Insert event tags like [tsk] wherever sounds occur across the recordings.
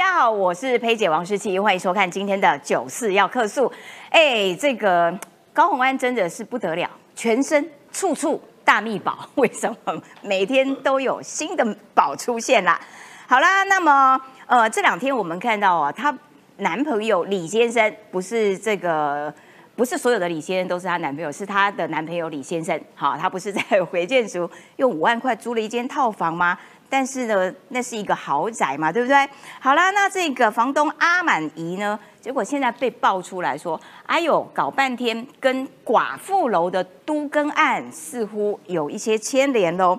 大家好，我是佩姐王诗琪，欢迎收看今天的九四要客诉。哎，这个高红安真的是不得了，全身处处大秘宝，为什么每天都有新的宝出现啦？好啦，那么呃这两天我们看到啊，她男朋友李先生不是这个。不是所有的李先生都是她男朋友，是她的男朋友李先生。好，他不是在回建族用五万块租了一间套房吗？但是呢，那是一个豪宅嘛，对不对？好啦，那这个房东阿满姨呢，结果现在被爆出来说，哎呦，搞半天跟寡妇楼的都更案似乎有一些牵连喽。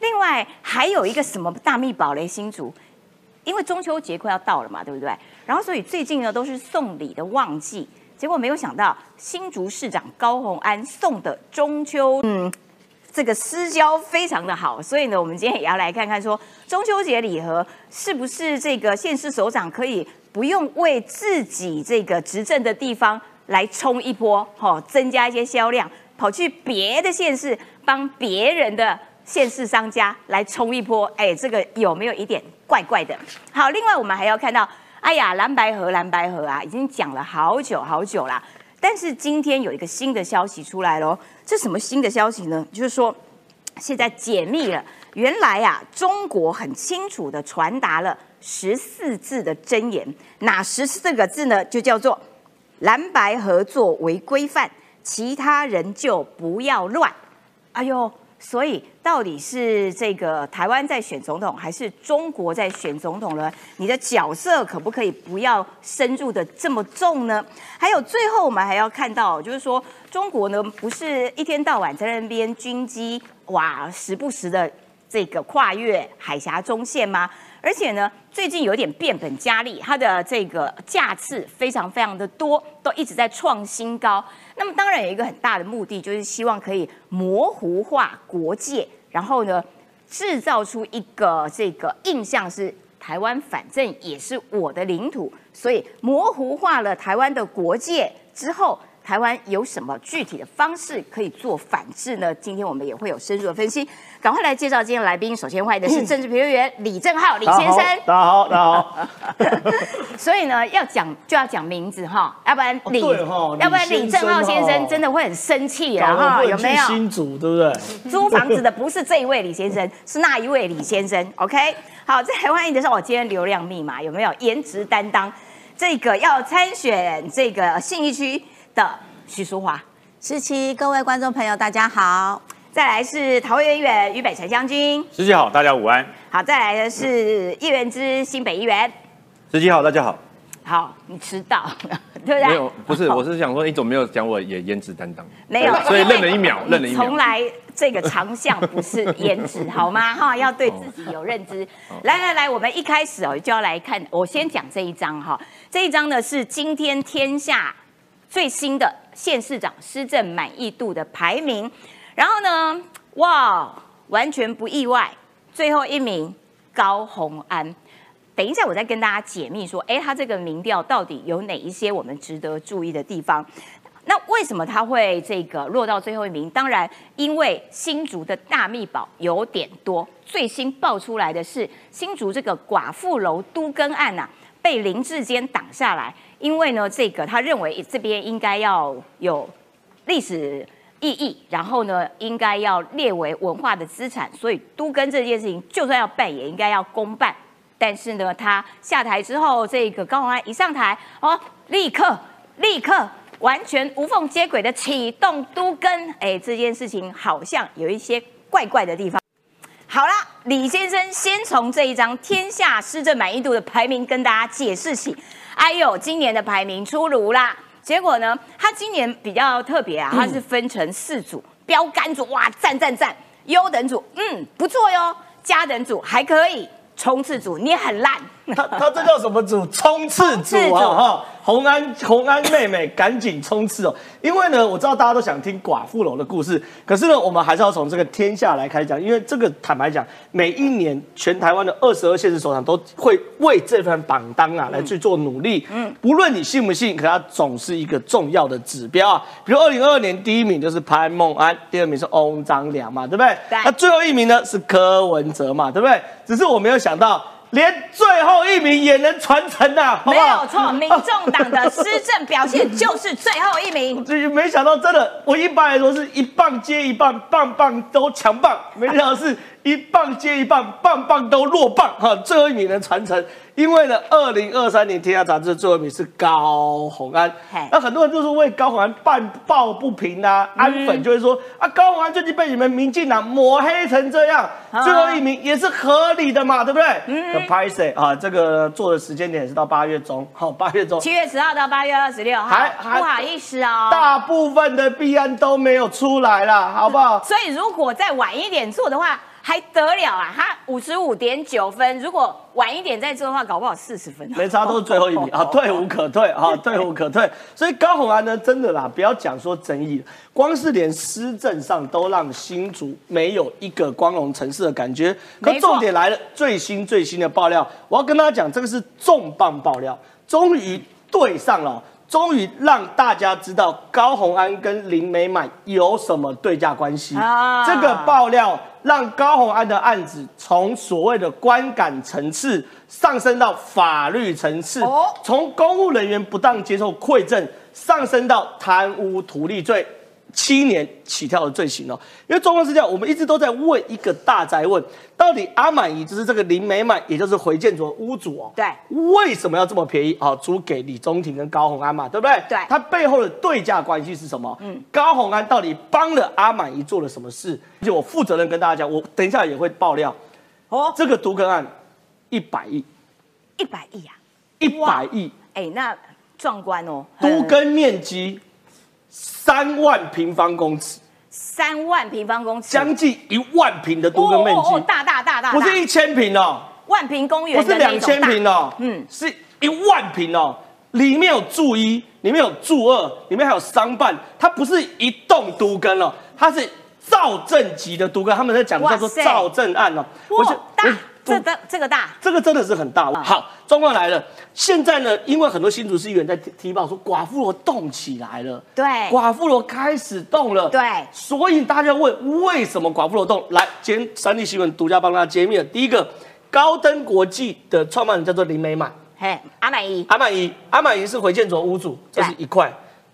另外还有一个什么大秘宝雷新竹，因为中秋节快要到了嘛，对不对？然后所以最近呢都是送礼的旺季。结果没有想到，新竹市长高鸿安送的中秋，嗯，这个私交非常的好，所以呢，我们今天也要来看看，说中秋节礼盒是不是这个县市首长可以不用为自己这个执政的地方来冲一波，哈，增加一些销量，跑去别的县市帮别人的县市商家来冲一波，哎，这个有没有一点怪怪的？好，另外我们还要看到。哎呀，蓝白河，蓝白河啊，已经讲了好久好久啦。但是今天有一个新的消息出来了，这什么新的消息呢？就是说，现在解密了，原来啊，中国很清楚的传达了十四字的真言，哪十四个字呢？就叫做蓝白合作为规范，其他人就不要乱。哎呦！所以到底是这个台湾在选总统，还是中国在选总统呢？你的角色可不可以不要深入的这么重呢？还有最后我们还要看到，就是说中国呢不是一天到晚在那边军机哇，时不时的这个跨越海峡中线吗？而且呢，最近有点变本加厉，它的这个架次非常非常的多，都一直在创新高。那么当然有一个很大的目的，就是希望可以模糊化国界，然后呢，制造出一个这个印象是台湾反正也是我的领土，所以模糊化了台湾的国界之后。台湾有什么具体的方式可以做反制呢？今天我们也会有深入的分析。赶快来介绍今天来宾。首先欢迎的是政治评论员李正浩李先生。大家好，大家好。[laughs] 所以呢，要讲就要讲名字哈，要不然李，要不然李正浩先生真的会很生气了哈。有没有？新主对不对？租房子的不是这一位李先生，[laughs] 是那一位李先生。OK，好，再来欢迎的是我今天流量密码有没有？颜值担当，这个要参选这个信义区。的徐淑华，十七，各位观众朋友，大家好。再来是桃园远于北辰将军，十七好，大家午安。好，再来的是叶元之新北议员，十七好，大家好。好，你迟到，[laughs] 对不对？没有，不是，我是想说，你怎么没有讲我也颜值担当？没有，所以愣了一秒，愣了一秒。从来这个长项不是颜值，好吗？[laughs] 哈，要对自己有认知。来来来，我们一开始哦就要来看，我先讲这一张哈，这一张呢是今天天下。最新的县市长施政满意度的排名，然后呢，哇，完全不意外，最后一名高鸿安。等一下，我再跟大家解密说，哎，他这个民调到底有哪一些我们值得注意的地方？那为什么他会这个落到最后一名？当然，因为新竹的大秘宝有点多。最新爆出来的是新竹这个寡妇楼都更案呐，被林志坚挡下来。因为呢，这个他认为这边应该要有历史意义，然后呢，应该要列为文化的资产，所以都跟这件事情就算要办，也应该要公办。但是呢，他下台之后，这个高鸿安一上台，哦，立刻 [laughs] 立刻完全无缝接轨的启动都跟，哎，这件事情好像有一些怪怪的地方。好啦，李先生先从这一张天下施政满意度的排名跟大家解释起。哎呦，今年的排名出炉啦！结果呢，他今年比较特别啊，他是分成四组，标杆组哇，赞赞赞，优等组嗯不错哟，加等组还可以，冲刺组你很烂。他他这叫什么组？冲刺组啊！哈，红安红安妹妹赶紧冲刺哦！因为呢，我知道大家都想听寡妇楼的故事，可是呢，我们还是要从这个天下来开始讲，因为这个坦白讲，每一年全台湾的二十二县市首长都会为这份榜单啊来去做努力。嗯，不论你信不信，可它总是一个重要的指标啊。比如二零二二年第一名就是潘孟安，第二名是翁章良嘛，对不对？对。那最后一名呢是柯文哲嘛，对不对？只是我没有想到。连最后一名也能传承呐，没有错，[laughs] 民众党的施政表现就是最后一名。这没想到，真的，我一般来说是一棒接一棒，棒棒都强棒，没想到是一棒接一棒，棒棒都落棒哈，最后一名能传承。因为呢，二零二三年《天下杂志》的最后一名是高鸿安，那很多人就是为高鸿安半抱不平啊，安粉就会说啊，高鸿安最近被你们民进党抹黑成这样，最后一名也是合理的嘛，对不对？嗯。拍谁啊？这个做的时间点是到八月中，[laughs] 好，八月中，七月十号到八月二十六号，还不好意思哦，大部分的弊案都没有出来了，好不好？所以如果再晚一点做的话。还得了啊！他五十五点九分，如果晚一点再做的话，搞不好四十分。没差，都是最后一名啊，[laughs] 退无可退啊，退无可退。所以高鸿安呢，真的啦，不要讲说争议，光是连施政上都让新竹没有一个光荣城市的感觉。可重点来了，最新最新的爆料，我要跟大家讲，这个是重磅爆料，终于对上了。终于让大家知道高红安跟林美满有什么对价关系。啊这个爆料让高红安的案子从所谓的观感层次上升到法律层次，从公务人员不当接受馈赠上升到贪污图利罪。七年起跳的罪行哦，因为状况是这样，我们一直都在问一个大宅问：到底阿满姨就是这个林美满，也就是回建筑的屋主哦，对，为什么要这么便宜啊？租给李宗廷跟高鸿安嘛，对不对？对，他背后的对价关系是什么？嗯，高鸿安到底帮了阿满姨做了什么事？而且我负责任跟大家讲，我等一下也会爆料哦。这个毒根案一百亿，一百亿啊，一百亿，哎，那壮观哦，毒根面积。三万平方公尺，三万平方公尺，将近一万平的多个面积，大大大大，不是一千平哦，万平公园，不是两千平哦，嗯，是一万平哦，里面有住一，里面有住二，里面还有商办，它不是一栋都根哦，它是造镇级的都根，他们在讲叫做造镇案哦，我大。这的这个大，这个真的是很大。好，状况来了。现在呢，因为很多新竹市议员在提报说寡妇罗动起来了，对，寡妇罗开始动了，对，所以大家问为什么寡妇罗动？来，今天三立新闻独家帮大家揭秘了。第一个，高登国际的创办人叫做林美满，嘿，阿满姨，阿满姨，阿满姨是回建筑屋主，这是一块。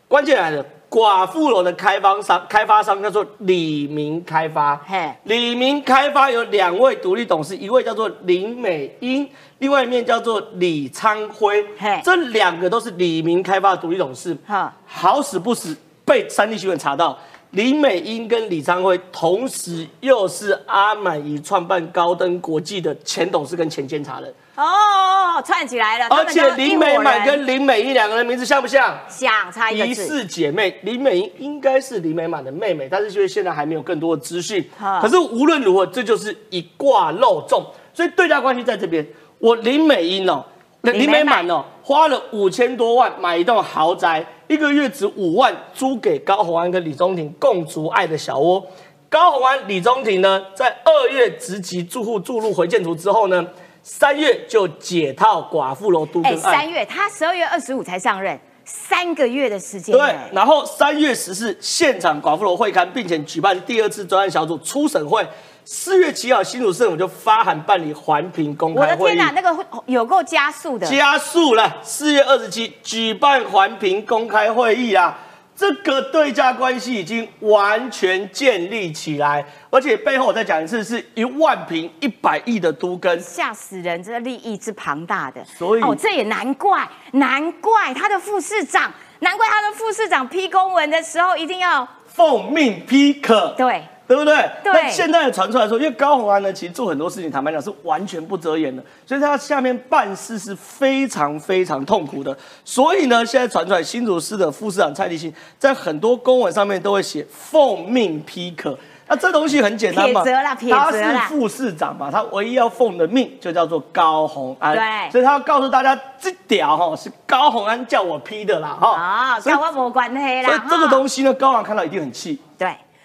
关键来了。寡妇楼的开发商，开发商叫做李明开发。嘿，李明开发有两位独立董事，一位叫做林美英，另外一面叫做李昌辉。嘿，这两个都是李明开发的独立董事。哈，好死不死被三立新闻查到，林美英跟李昌辉同时又是阿满姨创办高登国际的前董事跟前监察人。哦，串起来了。而且林美满跟林美英两个人名字像不像？像，差一个字。疑似姐妹，林美英应该是林美满的妹妹，但是因为现在还没有更多的资讯。可是无论如何，这就是一卦漏中，所以对价关系在这边。我林美英哦，林美满哦，花了五千多万买一栋豪宅，一个月值五万，租给高宏安跟李宗廷共筑爱的小窝。高宏安、李宗廷呢，在二月直级住户注入回建图之后呢？三月就解套寡妇楼都更案。三月他十二月二十五才上任，三个月的时间。对，然后三月十四现场寡妇楼会刊，并且举办第二次专案小组初审会。四月七号新竹市政府就发函办理环评公开会。我的天哪，那个有够加速的。加速了，四月二十七举办环评公开会议啊。这个对价关系已经完全建立起来，而且背后我再讲一次，是一万平一百亿的都根，吓死人！这个利益之庞大的，所以哦，这也难怪，难怪他的副市长，难怪他的副市长批公文的时候一定要奉命批可，对。对不对？对。那现在传出来说，因为高鸿安呢，其实做很多事情，坦白讲是完全不遮掩的，所以他下面办事是非常非常痛苦的。所以呢，现在传出来新竹市的副市长蔡立新，在很多公文上面都会写奉命批可。那这东西很简单嘛，他是副市长嘛，他唯一要奉的命就叫做高鸿安。对。所以他要告诉大家，这屌哈是高鸿安叫我批的啦，哈。啊，跟我没关系啦。所以这个东西呢，高昂看到一定很气。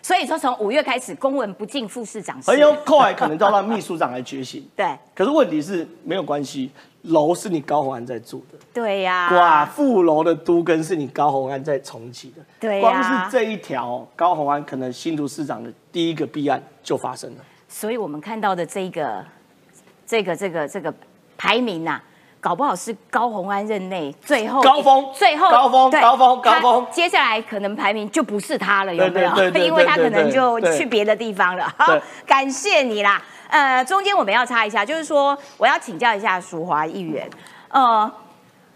对。所以说，从五月开始，公文不进副市长室，很有后来可能要让秘书长来觉醒。[laughs] 对，可是问题是没有关系，楼是你高鸿安在住的。对呀，寡妇楼的都根是你高鸿安在重启的。对光是这一条，高鸿安可能新竹市长的第一个弊案就发生了。所以我们看到的这个、这个、这个、这个排名呐、搞不好是高鸿安任内最后高峰最后高峰高峰高峰他接下来可能排名就不是他了，有没有？因为他可能就去别的地方了。好，感谢你啦。呃，中间我们要插一下，就是说我要请教一下淑华议员，呃。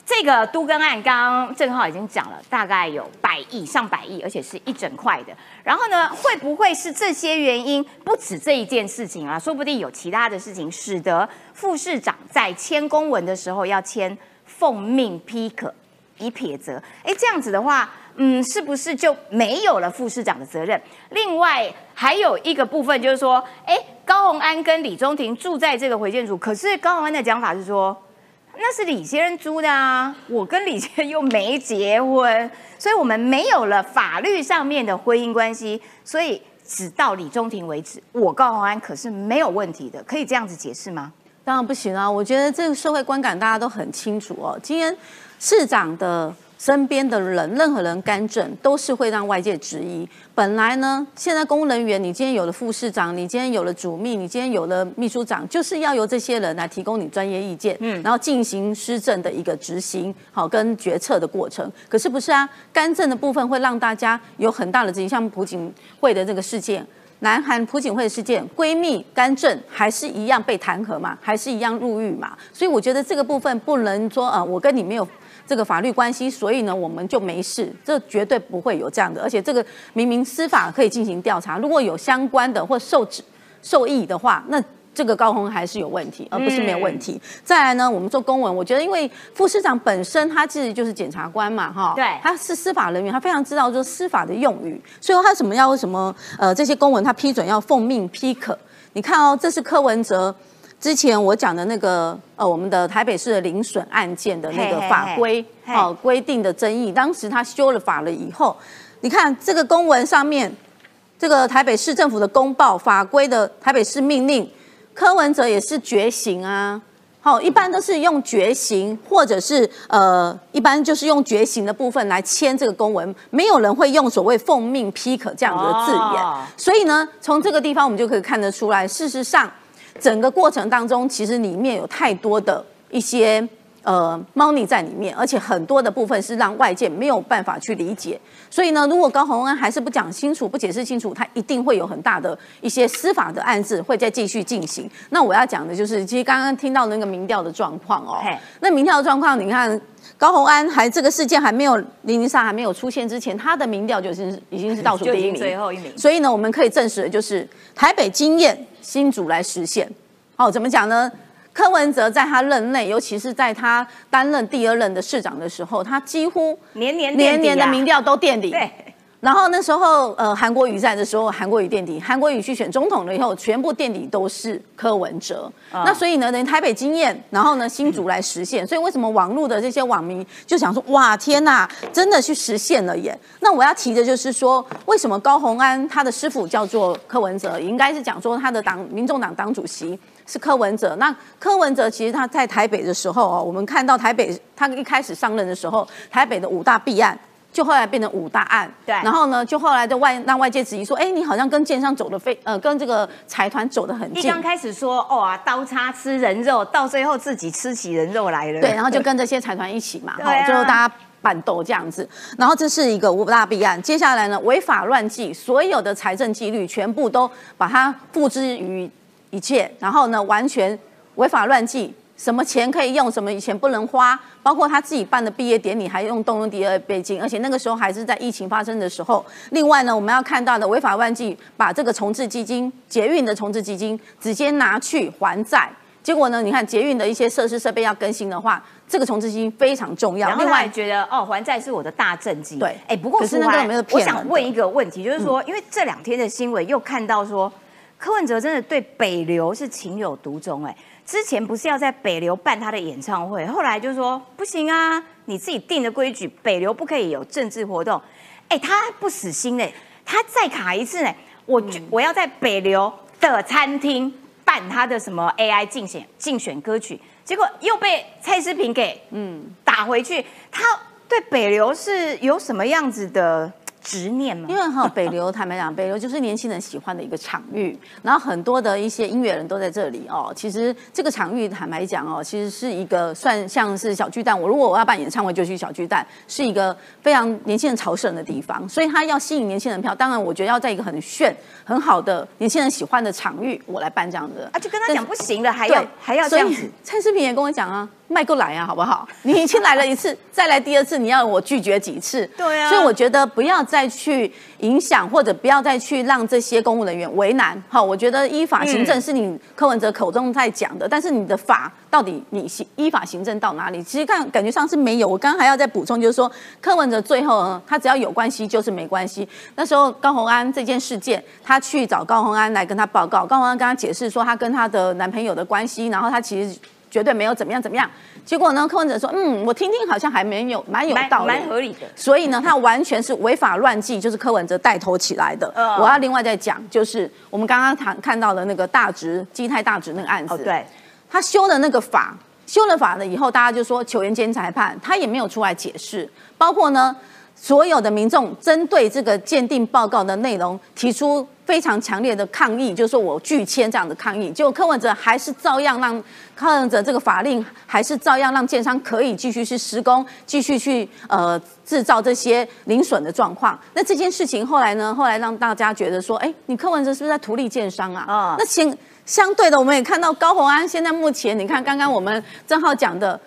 这个都更案，刚刚郑浩已经讲了，大概有百亿、上百亿，而且是一整块的。然后呢，会不会是这些原因？不止这一件事情啊，[laughs] 说不定有其他的事情，使得副市长在签公文的时候要签奉命批可，以撇责。哎，这样子的话，嗯，是不是就没有了副市长的责任？另外还有一个部分就是说，哎，高虹安跟李宗廷住在这个回建组，可是高虹安的讲法是说。那是李先生租的啊，我跟李先生又没结婚，所以我们没有了法律上面的婚姻关系，所以只到李中庭为止。我告黄安可是没有问题的，可以这样子解释吗？当然不行啊！我觉得这个社会观感大家都很清楚哦。今天市长的身边的人，任何人干政都是会让外界质疑。本来呢，现在公务人员，你今天有了副市长，你今天有了主秘，你今天有了秘书长，就是要由这些人来提供你专业意见，嗯，然后进行施政的一个执行，好跟决策的过程。可是不是啊？干政的部分会让大家有很大的质疑，像朴槿惠的这个事件。南韩朴槿惠的事件，闺蜜干政还是一样被弹劾嘛，还是一样入狱嘛，所以我觉得这个部分不能说呃，我跟你没有这个法律关系，所以呢我们就没事，这绝对不会有这样的，而且这个明明司法可以进行调查，如果有相关的或受指受益的话，那。这个高红还是有问题，而不是没有问题。再来呢，我们做公文，我觉得因为副市长本身他自己就是检察官嘛，哈，对他是司法人员，他非常知道说司法的用语，所以他什么要什么呃这些公文他批准要奉命批可。你看哦，这是柯文哲之前我讲的那个呃我们的台北市的零损案件的那个法规哦规定的争议，当时他修了法了以后，你看这个公文上面这个台北市政府的公报法规的台北市命令。柯文哲也是绝刑啊，好，一般都是用绝刑，或者是呃，一般就是用绝刑的部分来签这个公文，没有人会用所谓奉命批可这样子的字眼。哦所以呢，从这个地方我们就可以看得出来，事实上整个过程当中，其实里面有太多的一些。呃，猫腻在里面，而且很多的部分是让外界没有办法去理解。所以呢，如果高虹安还是不讲清楚、不解释清楚，他一定会有很大的一些司法的案子会再继续进行。那我要讲的就是，其实刚刚听到那个民调的状况哦，那民调的状况，你看高虹安还这个事件还没有零零三还没有出现之前，他的民调就是已经是倒数第一名，最后一名。所以呢，我们可以证实的就是台北经验新竹来实现。好、怎么讲呢？柯文哲在他任内，尤其是在他担任第二任的市长的时候，他几乎年年年年的民调都垫底。对，然后那时候，呃，韩国瑜在的时候，韩国瑜垫底；韩国瑜去选总统了以后，全部垫底都是柯文哲。啊那所以呢，等台北经验，然后呢，新竹来实现。所以为什么网络的这些网民就想说，哇，天呐，真的去实现了耶？那我要提的就是说，为什么高鸿安他的师傅叫做柯文哲，应该是讲说他的党民众党党主席。是柯文哲，那柯文哲其实他在台北的时候哦，我们看到台北他一开始上任的时候，台北的五大弊案就后来变成五大案，对。然后呢，就后来的外让外界质疑说，哎，你好像跟建商走的非呃，跟这个财团走的很近，一刚开始说哦啊，刀叉吃人肉，到最后自己吃起人肉来了。对，然后就跟这些财团一起嘛，[laughs] 好啊。最后大家板斗这样子。然后这是一个五大弊案，接下来呢，违法乱纪，所有的财政纪律全部都把它付之于一切，然后呢，完全违法乱纪。什么钱可以用，什么以前不能花，包括他自己办的毕业典礼还用动用第二倍金，而且那个时候还是在疫情发生的时候。另外呢，我们要看到的违法乱纪，把这个重置基金、捷运的重置基金直接拿去还债。结果呢？你看捷运的一些设施设备要更新的话，这个重置基金非常重要。另外，觉得哦，还债是我的大政绩。对哎，不过可是那个没有我骗我想问一个问题，就是说，因为这两天的新闻又看到说，柯文哲真的对北流是情有独钟。哎，之前不是要在北流办他的演唱会，后来就说不行啊，你自己定的规矩，北流不可以有政治活动。哎，他不死心嘞，他再卡一次呢，我就我要在北流的餐厅办他的什么 AI 竞选竞选歌曲，结果又被蔡思平给嗯打回去。他对北流是有什么样子的执念吗？因为哈，[laughs] 北流坦白讲，北流就是年轻人喜欢的一个场域，然后很多的一些音乐人都在这里哦。其实这个场域坦白讲哦，其实是一个算像是小巨蛋。我如果我要办演唱会，就去小巨蛋，是一个非常年轻人朝圣的地方。所以他要吸引年轻人票，当然我觉得要在一个很炫、很好的年轻人喜欢的场域，我来办这样的。啊，就跟他讲不行了，还要还要这样子。蔡思平也跟我讲啊。卖过来啊，好不好？[laughs] 你已经来了一次，再来第二次，你要我拒绝几次？对啊。所以我觉得不要再去影响，或者不要再去让这些公务人员为难。好，我觉得依法行政是你柯文哲口中在讲的，但是你的法到底你行依法行政到哪里？其实看感觉上是没有。我刚刚还要再补充，就是说柯文哲最后他只要有关系就是没关系。那时候高红安这件事件，他去找高红安来跟他报告，高红安跟他解释说他跟他的男朋友的关系，然后他其实。绝对没有怎么样怎么样，结果呢？柯文哲说：“嗯，我听听，好像还没有蛮有道理，蛮合理的。”所以呢，他完全是违法乱纪，就是柯文哲带头起来的。我要另外再讲，就是我们刚刚谈看到的那个大直基泰大直那个案子，对，他修的那个法，修了法了以后，大家就说球员兼裁判，他也没有出来解释，包括呢。所有的民众针对这个鉴定报告的内容提出非常强烈的抗议，就是说我拒签这样的抗议。结果柯文哲还是照样让柯文哲这个法令还是照样让建商可以继续去施工，继续去呃制造这些零损的状况。那这件事情后来呢？后来让大家觉得说，哎，你柯文哲是不是在图利建商啊？啊，那相相对的，我们也看到高鸿安现在目前，你看刚刚我们正浩讲的。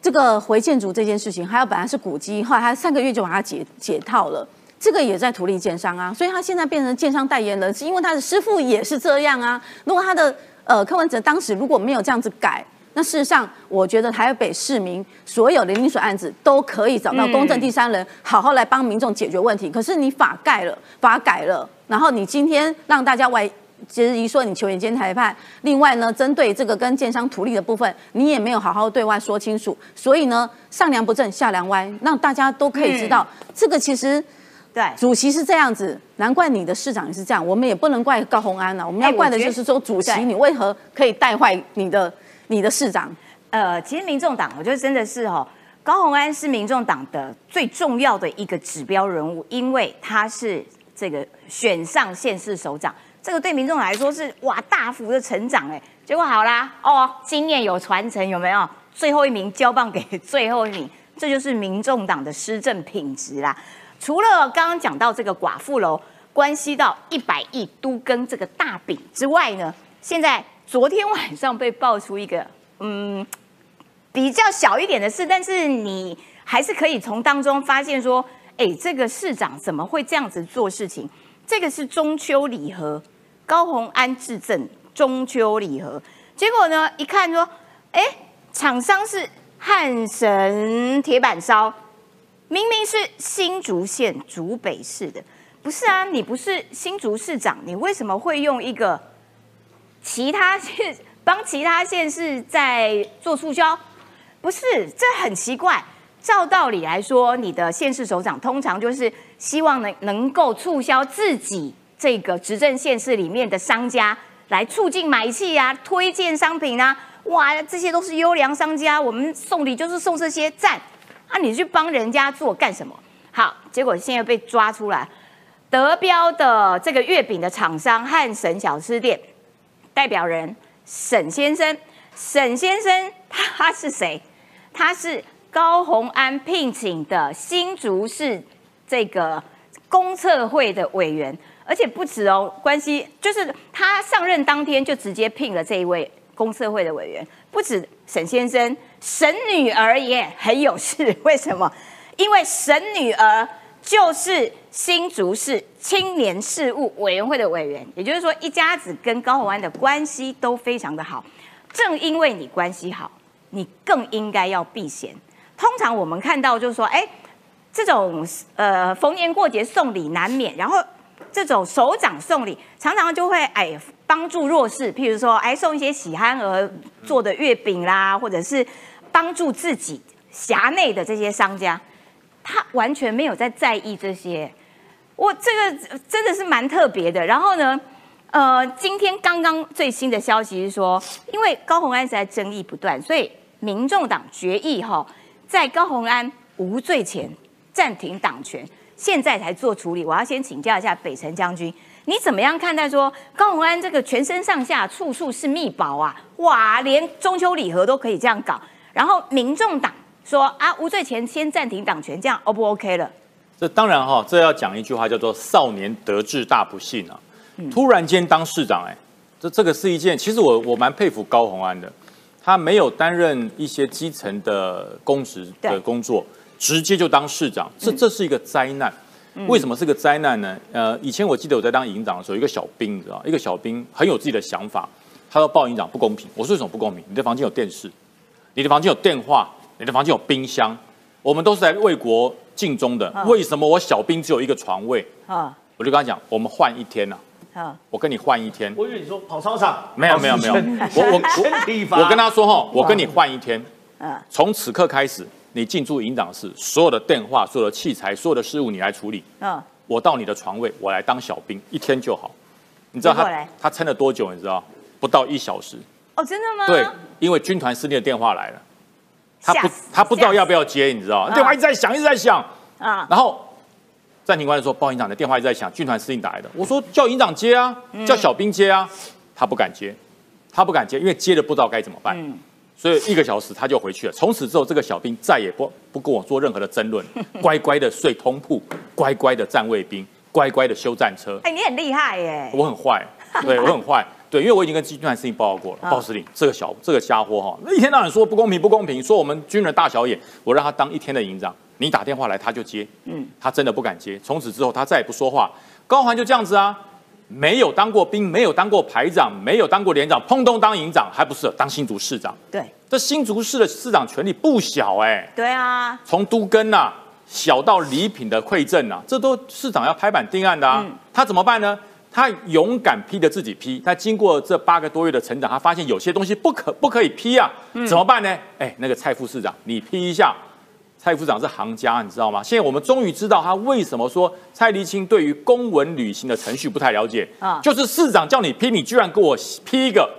这个回建筑这件事情，还有本来是古迹，后来他三个月就把它解解套了，这个也在图利建商啊，所以他现在变成建商代言人，是因为他的师傅也是这样啊。如果他的呃柯文哲当时如果没有这样子改，那事实上我觉得台北市民所有的零水案子都可以找到公正第三人，好好来帮民众解决问题。可是你法盖了，法改了，然后你今天让大家外。质疑说你球员兼裁判，另外呢，针对这个跟建商图利的部分，你也没有好好对外说清楚，所以呢，上梁不正下梁歪，让大家都可以知道，这个其实对主席是这样子，难怪你的市长也是这样，我们也不能怪高鸿安了，我们要怪的就是说主席你为何可以带坏你的你的市长？呃，其实民众党，我觉得真的是哦，高鸿安是民众党的最重要的一个指标人物，因为他是这个选上县市首长。这个对民众来说是哇大幅的成长哎，结果好啦哦，经验有传承有没有？最后一名交棒给最后一名，这就是民众党的施政品质啦。除了刚刚讲到这个寡妇楼，关系到一百亿都跟这个大饼之外呢，现在昨天晚上被爆出一个嗯比较小一点的事，但是你还是可以从当中发现说，哎，这个市长怎么会这样子做事情？这个是中秋礼盒。高鸿安质证中秋礼盒，结果呢？一看说，哎，厂商是汉神铁板烧，明明是新竹县竹北市的，不是啊？你不是新竹市长，你为什么会用一个其他县帮其他县市在做促销？不是，这很奇怪。照道理来说，你的县市首长通常就是希望能能够促销自己。这个执政县市里面的商家来促进买气呀，推荐商品啊，哇，这些都是优良商家，我们送礼就是送这些赞啊，你去帮人家做干什么？好，结果现在被抓出来，德标的这个月饼的厂商汉神小吃店代表人沈先生，沈先生他是谁？他是高鸿安聘请的新竹市这个公测会的委员。而且不止哦，关系就是他上任当天就直接聘了这一位公测会的委员，不止沈先生，沈女儿也很有事。[laughs] 为什么？因为沈女儿就是新竹市青年事务委员会的委员，也就是说一家子跟高鸿安的关系都非常的好。正因为你关系好，你更应该要避嫌。通常我们看到就是说，哎，这种呃逢年过节送礼难免，然后。这种首长送礼，常常就会哎帮助弱势，譬如说哎送一些喜憨儿做的月饼啦，或者是帮助自己辖内的这些商家，他完全没有在在意这些。我这个真的是蛮特别的。然后呢，呃，今天刚刚最新的消息是说，因为高鸿安实在争议不断，所以民众党决议哈，在高鸿安无罪前暂停党权。现在才做处理。我要先请教一下北辰将军，你怎么样看待说高鸿安这个全身上下处处是密宝啊？哇，连中秋礼盒都可以这样搞。然后民众党说啊，无罪前先暂停党权，这样 O 不 OK 了？这当然哈，这要讲一句话叫做“少年得志大不幸”啊。突然间当市长，哎，这这个是一件，其实我我蛮佩服高鸿安的，他没有担任一些基层的公职的工作，直接就当市长，这这是一个灾难。为什么是个灾难呢？呃，以前我记得我在当营长的时候，一个小兵，你知道，一个小兵很有自己的想法，他说报营长不公平。我说为什么不公平？你的房间有电视，你的房间有电话，你的房间有冰箱，我们都是在为国尽忠的，为什么我小兵只有一个床位？啊，我就跟他讲，我们换一天呐。我跟你换一天。我以为你说跑操场。没有没有没有。我我 [laughs] 我跟他说哈，我跟你换一天。嗯。从此刻开始，你进驻营长室，所有的电话、所有的器材、所有的事务你来处理。嗯。我到你的床位，我来当小兵，一天就好。你知道他他撑了多久？你知道？不到一小时。哦，真的吗？对，因为军团司令的电话来了，他不他不知道要不要接，你知道？电话一直在响，一直在响。啊。然后。暂停官说：“报营长的电话一直在响，军团司令打来的。我说叫营长接啊，叫小兵接啊，他不敢接，他不敢接，因为接了不知道该怎么办。所以一个小时他就回去了。从此之后，这个小兵再也不不跟我做任何的争论，[laughs] 乖乖的睡通铺，乖乖的站卫兵，乖乖的修战车。哎，你很厉害耶！我很坏，对我很坏，[laughs] 对，因为我已经跟军团司令报告过了。报司令，这个小这个家伙哈，一天到晚说不公平不公平，说我们军人大小眼，我让他当一天的营长。”你打电话来，他就接。嗯，他真的不敢接。从此之后，他再也不说话。高环就这样子啊，没有当过兵，没有当过排长，没有当过连长，砰咚当营长，还不是当新竹市长？对，这新竹市的市长权力不小哎。对啊，从都根呐，小到礼品的馈赠呐，这都市长要拍板定案的啊。他怎么办呢？他勇敢批的自己批。他经过这八个多月的成长，他发现有些东西不可不可以批啊。怎么办呢？哎，那个蔡副市长，你批一下。蔡副长是行家，你知道吗？现在我们终于知道他为什么说蔡立青对于公文旅行的程序不太了解。啊，就是市长叫你批，你居然给我批一个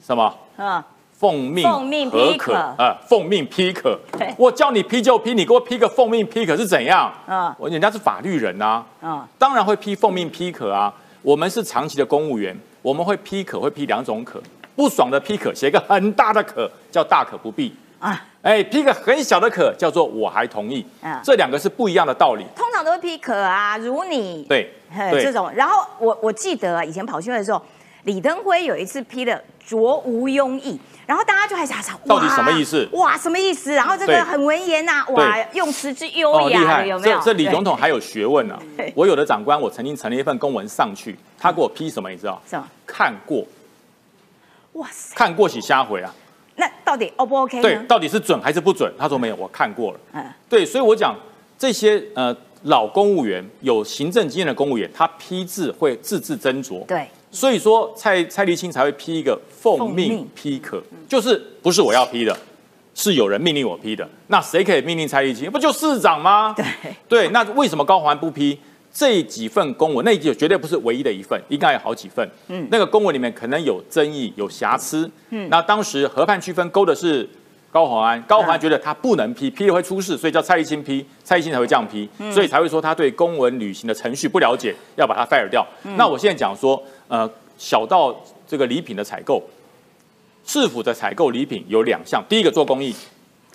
什么？嗯，奉命奉命批可。啊，奉命批可。我叫你批就批，你给我批个奉命批可是怎样？啊，我人家是法律人呐，嗯，当然会批奉命批可啊。我们是长期的公务员，我们会批可会批两种可，不爽的批可写一个很大的可，叫大可不必啊。哎，批个很小的可叫做我还同意，嗯，这两个是不一样的道理。通常都会批可啊，如你对这种。然后我我记得以前跑新闻的时候，李登辉有一次批了卓无庸意，然后大家就还想到底什么意思？哇，什么意思？然后这个很文言呐，哇，用词之优雅，有没有？这这李总统还有学问 [laughs] 呢。我有的长官，我曾经呈了一份公文上去，他给我批什么？你知道？什么？看过。哇塞！看过起瞎回啊！那到底 O 不 OK 对，到底是准还是不准？他说没有，我看过了。嗯，对，所以我讲这些呃老公务员有行政经验的公务员，他批字会字字斟酌。对，所以说蔡蔡立青才会批一个奉命批可，就是不是我要批的，是有人命令我批的。那谁可以命令蔡立青？不就市长吗？对对，那为什么高环不批？这几份公文，那就绝对不是唯一的一份，应该有好几份。嗯，那个公文里面可能有争议、有瑕疵。嗯，那当时河畔区分勾的是高鸿安，高鸿安觉得他不能批，批了会出事，所以叫蔡立清批，蔡立清才会这样批，所以才会说他对公文履行的程序不了解，要把它 fire 掉。那我现在讲说，呃，小到这个礼品的采购，市府的采购礼品有两项，第一个做公益，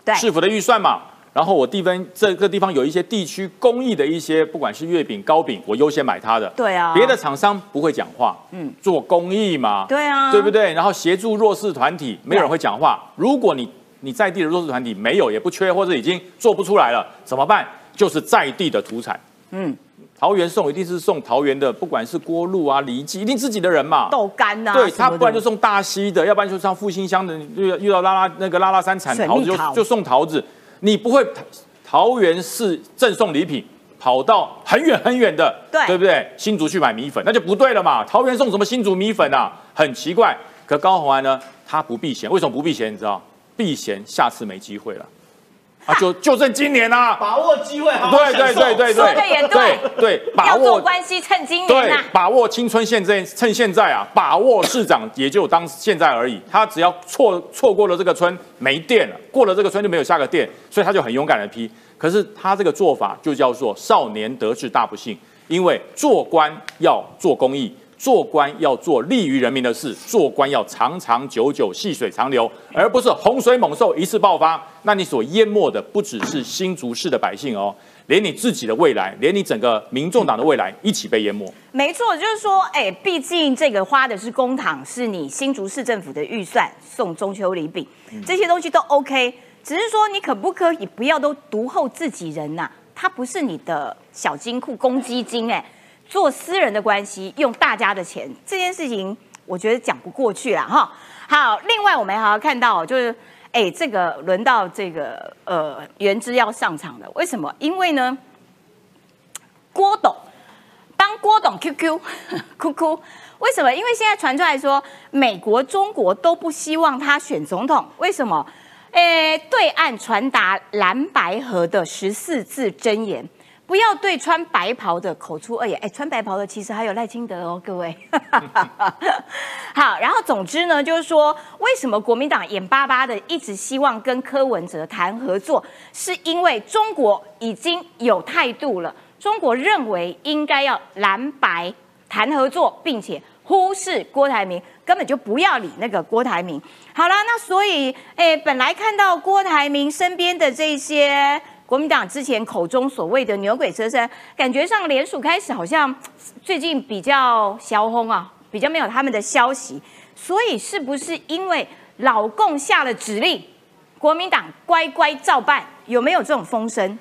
对，市府的预算嘛。然后我地方这个地方有一些地区公益的一些，不管是月饼、糕饼，我优先买它的。对啊。别的厂商不会讲话。嗯。做公益嘛。对啊。对不对？然后协助弱势团体，没有人会讲话。如果你你在地的弱势团体没有也不缺，或者已经做不出来了，怎么办？就是在地的土产。嗯。桃园送一定是送桃园的，不管是锅炉啊、梨记，一定自己的人嘛。豆干呐。对他，不然就送大溪的，要不然就像复兴乡的，遇遇到拉拉那个拉拉山产桃子就就送桃子。你不会桃园市赠送礼品，跑到很远很远的，对对不对？新竹去买米粉，那就不对了嘛。桃园送什么新竹米粉啊？很奇怪。可高鸿安呢，他不避嫌，为什么不避嫌？你知道？避嫌下次没机会了。啊，就就剩今年啦、把握机会，好好对对对对说的也对对，把握 [laughs] 关系趁今年把握青春现在，趁现在啊，把握市长也就当现在而已。他只要错错过了这个村没电了，过了这个村就没有下个店，所以他就很勇敢的批。可是他这个做法就叫做少年得志大不幸，因为做官要做公益。做官要做利于人民的事，做官要长长久久、细水长流，而不是洪水猛兽一次爆发。那你所淹没的不只是新竹市的百姓哦，连你自己的未来，连你整个民众党的未来一起被淹没。没错，就是说，哎，毕竟这个花的是公帑，是你新竹市政府的预算，送中秋礼饼，这些东西都 OK。只是说，你可不可以不要都独厚自己人呐、它不是你的小金库、公积金，哎，做私人的关系，用大家的钱，这件事情我觉得讲不过去了，哈。好，另外我们还要看到，就是，哎，这个轮到这个呃原之要上场了，为什么？因为呢，郭董。帮郭董 QQ 哭哭，为什么？因为现在传出来说，美国、中国都不希望他选总统，为什么？诶，对岸传达蓝白河的十四字真言，不要对穿白袍的口出恶言。哎，穿白袍的其实还有赖清德哦，各位。[laughs] 好，然后总之呢，就是说，为什么国民党眼巴巴的一直希望跟柯文哲谈合作，是因为中国已经有态度了。中国认为应该要蓝白谈合作，并且忽视郭台铭，根本就不要理那个郭台铭。好了，那所以，诶，本来看到郭台铭身边的这些国民党之前口中所谓的牛鬼蛇神，感觉上联署开始好像 [tsk] 最近比较消轰啊，比较没有他们的消息。所以是不是因为老共下了指令，国民党乖乖照办？有没有这种风声？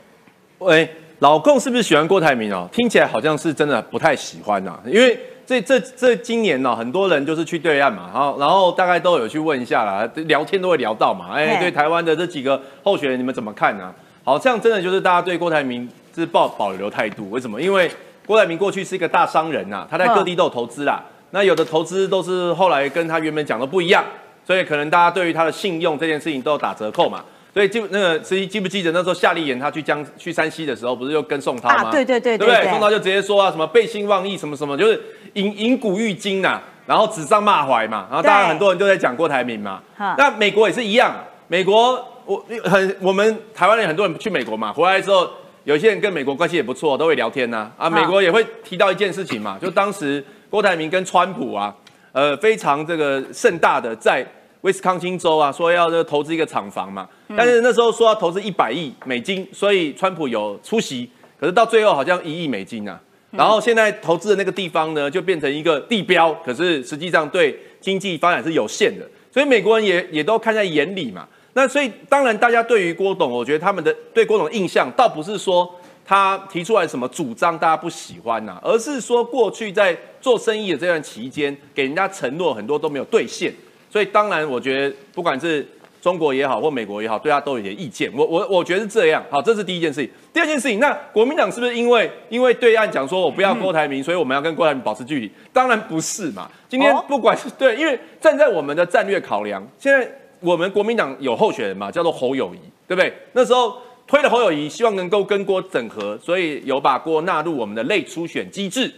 喂，老共是不是喜欢郭台铭哦？听起来好像是真的不太喜欢呐、因为这这这今年呢、很多人就是去对岸嘛，然后然后大概都有去问一下啦，聊天都会聊到嘛，哎，嘿对台湾的这几个候选人你们怎么看呢、好，这样真的就是大家对郭台铭是抱保留态度，为什么？因为郭台铭过去是一个大商人呐、他在各地都有投资啦，那有的投资都是后来跟他原本讲的不一样，所以可能大家对于他的信用这件事情都有打折扣嘛。所以记不那个记记不记得那时候夏立言他去江去山西的时候，不是又跟宋涛吗？啊对对对对不对？对对宋涛就直接说啊，什么背信忘义，什么什么，就是引引古喻今呐、然后指桑骂槐嘛，然后大家很多人都在讲郭台铭嘛。那美国也是一样，美国我很我们台湾人很多人去美国嘛，回来之后。有些人跟美国关系也不错，都会聊天呐、啊。美国也会提到一件事情嘛，就当时郭台铭跟川普啊，呃，非常这个盛大的在威斯康星州啊，说要这个投资一个厂房嘛，但是那时候说要投资一百亿美金，所以川普有出席，可是到最后好像一亿美金啊。然后现在投资的那个地方呢，就变成一个地标，可是实际上对经济发展是有限的，所以美国人也也都看在眼里嘛。那所以当然大家对于郭董，我觉得他们的对郭董的印象，倒不是说他提出来什么主张大家不喜欢呐、而是说过去在做生意的这段期间，给人家承诺很多都没有兑现。所以当然，我觉得不管是中国也好或美国也好，对他都有些意见。我我我觉得是这样。好，这是第一件事情。第二件事情，那国民党是不是因为因为对岸讲说我不要郭台铭，所以我们要跟郭台铭保持距离？当然不是嘛。今天哦不管是对，因为站在我们的战略考量，现在我们国民党有候选人嘛，叫做侯友谊，对不对？那时候推了侯友谊，希望能够跟郭整合，所以有把郭纳入我们的内初选机制。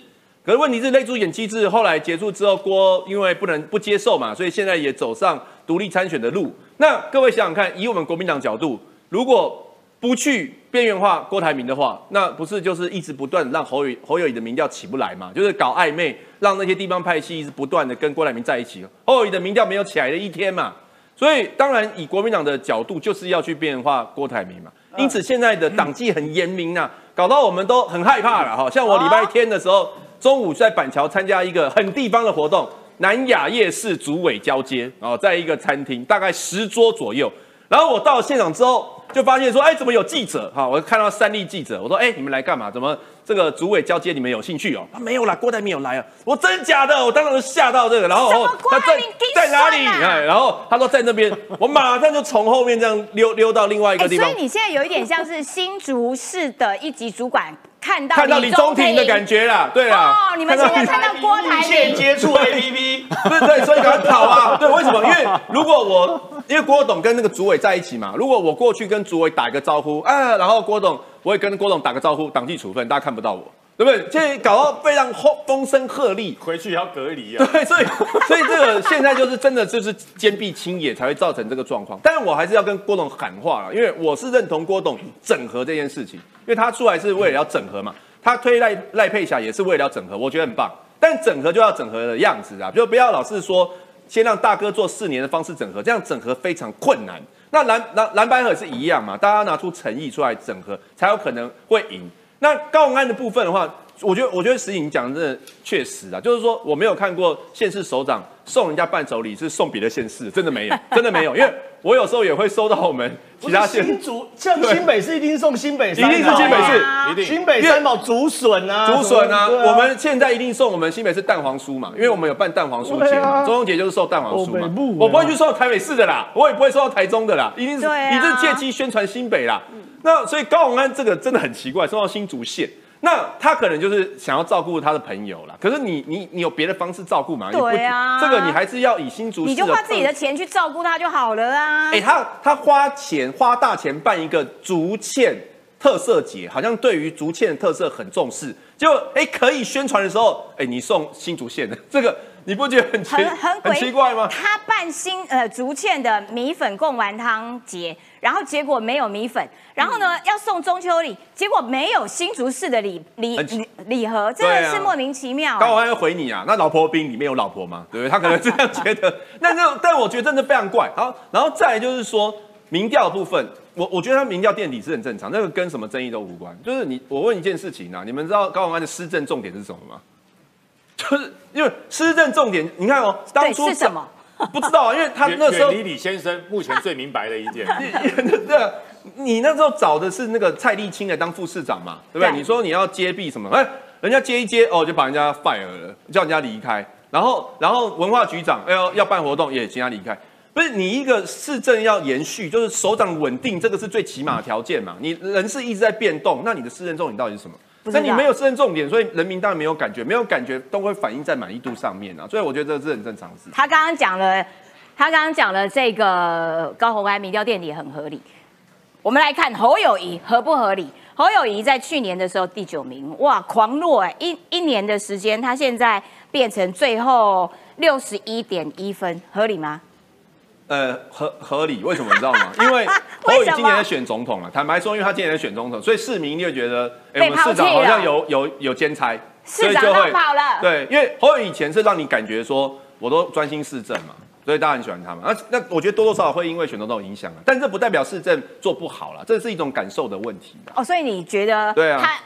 可是问题是，内初选机制后来结束之后，郭因为不能不接受嘛，所以现在也走上独立参选的路。那各位想想看，以我们国民党角度，如果不去边缘化郭台铭的话，那不是就是一直不断让侯友侯友谊的民调起不来嘛？就是搞暧昧，让那些地方派系一直不断的跟郭台铭在一起，侯友谊的民调没有起来的一天嘛。所以当然以国民党的角度，就是要去变化郭台铭嘛。因此现在的党纪很严明呐、搞到我们都很害怕了哈。像我礼拜天的时候，中午在板桥参加一个很地方的活动，南雅夜市竹尾交接哦，在一个餐厅，大概十桌左右。然后我到了现场之后，就发现说，哎，怎么有记者？哈，我看到三立记者，我说，哎，你们来干嘛？怎么这个主委交接你们有兴趣哦？他没有啦，郭台铭有来啊。我真假的？我当时吓到这个，然后他在台铭在哪里？哎，然后他说在那边，[laughs] 我马上就从后面这样溜溜到另外一哎，个地方所以，你现在有一点像是新竹市的一级主管看到看到李宗廷的感觉啦，对啦。哦，你们现在看到郭台铭切铭，接触 APP，对对，所以赶快跑啊！[laughs] 对，为什么？因为如果我因为郭董跟那个主委在一起嘛，如果我过去跟主委打一个招呼，啊，然后郭董我也跟郭董打个招呼，党纪处分，大家看不到我，对不对？现在搞到非常风风声鹤唳，回去也要隔离啊。对，所以所以这个现在就是真的就是坚壁清野才会造成这个状况。但是我还是要跟郭董喊话了，因为我是认同郭董整合这件事情，因为他出来是为了要整合嘛，他推赖赖佩霞也是为了要整合，我觉得很棒。但整合就要整合的样子啊，就不要老是说先让大哥做四年的方式整合，这样整合非常困难。那蓝蓝蓝白河是一样嘛，大家拿出诚意出来整合，才有可能会赢。那高雄安的部分的话，我觉得我觉得石颖讲的真的确实啊，就是说我没有看过县市首长送人家伴手礼是送别的县市，真的没有，[laughs] 真的没有，因为我有时候也会收到我们其他县新竹，像新北市一定送新北一定是新北市。一定。新北三宝竹笋啊，竹笋啊，我们现在一定送我们新北市蛋黄酥嘛，因为我们有办蛋黄酥节中秋节就是送蛋黄酥嘛。我不会去送台北市的啦，我也不会送到台中的啦，一定是你这是借机宣传新北啦。那所以高雄安这个真的很奇怪，送到新竹县。那他可能就是想要照顾他的朋友啦，可是你你你有别的方式照顾嘛？你不对啊这个你还是要以新竹市你就花自己的钱去照顾他就好了啊哎、。他他花钱花大钱办一个竹堑特色节，好像对于竹堑的特色很重视。就哎、可以宣传的时候，哎、你送新竹县的这个，你不觉得很奇很很诡异奇怪吗？他办新呃竹堑的米粉贡丸汤节，然后结果没有米粉，然后呢、要送中秋礼，结果没有新竹市的礼礼礼礼盒，真的是莫名其妙。高安要回你啊，那老婆兵里面有老婆吗？对不对？他可能这样觉得。[laughs] 那那但我觉得真的非常怪。好，然后再来就是说民调部分，我我觉得他民调垫底是很正常，那个跟什么争议都无关。就是你，我问一件事情啊，你们知道高永安的施政重点是什么吗？就是因为施政重点，你看哦，当初是什么？[laughs] 不知道啊，因为 [laughs] 他那时候远离李先生目前最明白的一点，[laughs] 对啊，你那时候找的是那个蔡立青来当副市长嘛，对不对？对你说你要接弊什么？哎，人家接一接哦，就把人家 fire 了，叫人家离开。然后，然后文化局长哎呦要办活动也请他离开。不是你一个市政要延续，就是首长稳定，这个是最起码的条件嘛。你人事一直在变动，那你的市政重点到底是什么？那你没有市政重点，所以人民当然没有感觉，没有感觉都会反映在满意度上面啊。所以我觉得这是很正常的事。他刚刚讲了，他刚刚讲了这个高虹安民调垫底很合理。我们来看侯友谊合不合理？侯友谊在去年的时候第九名，哇，狂落哎、一一年的时间，他现在变成最后六十一点一分，合理吗？呃，合合理，为什么你知道吗？[laughs] 因为侯友宜今年在选总统了。坦白说，因为他今年在选总统，所以市民一定会觉得，哎、被我们市长好像有有有兼差，市长绕跑了对，因为侯友以前是让你感觉说，我都专心市政嘛，所以大家很喜欢他嘛。那那我觉得多多少少会因为选总统有影响啊，但这不代表市政做不好了，这是一种感受的问题哦，所以你觉得对啊他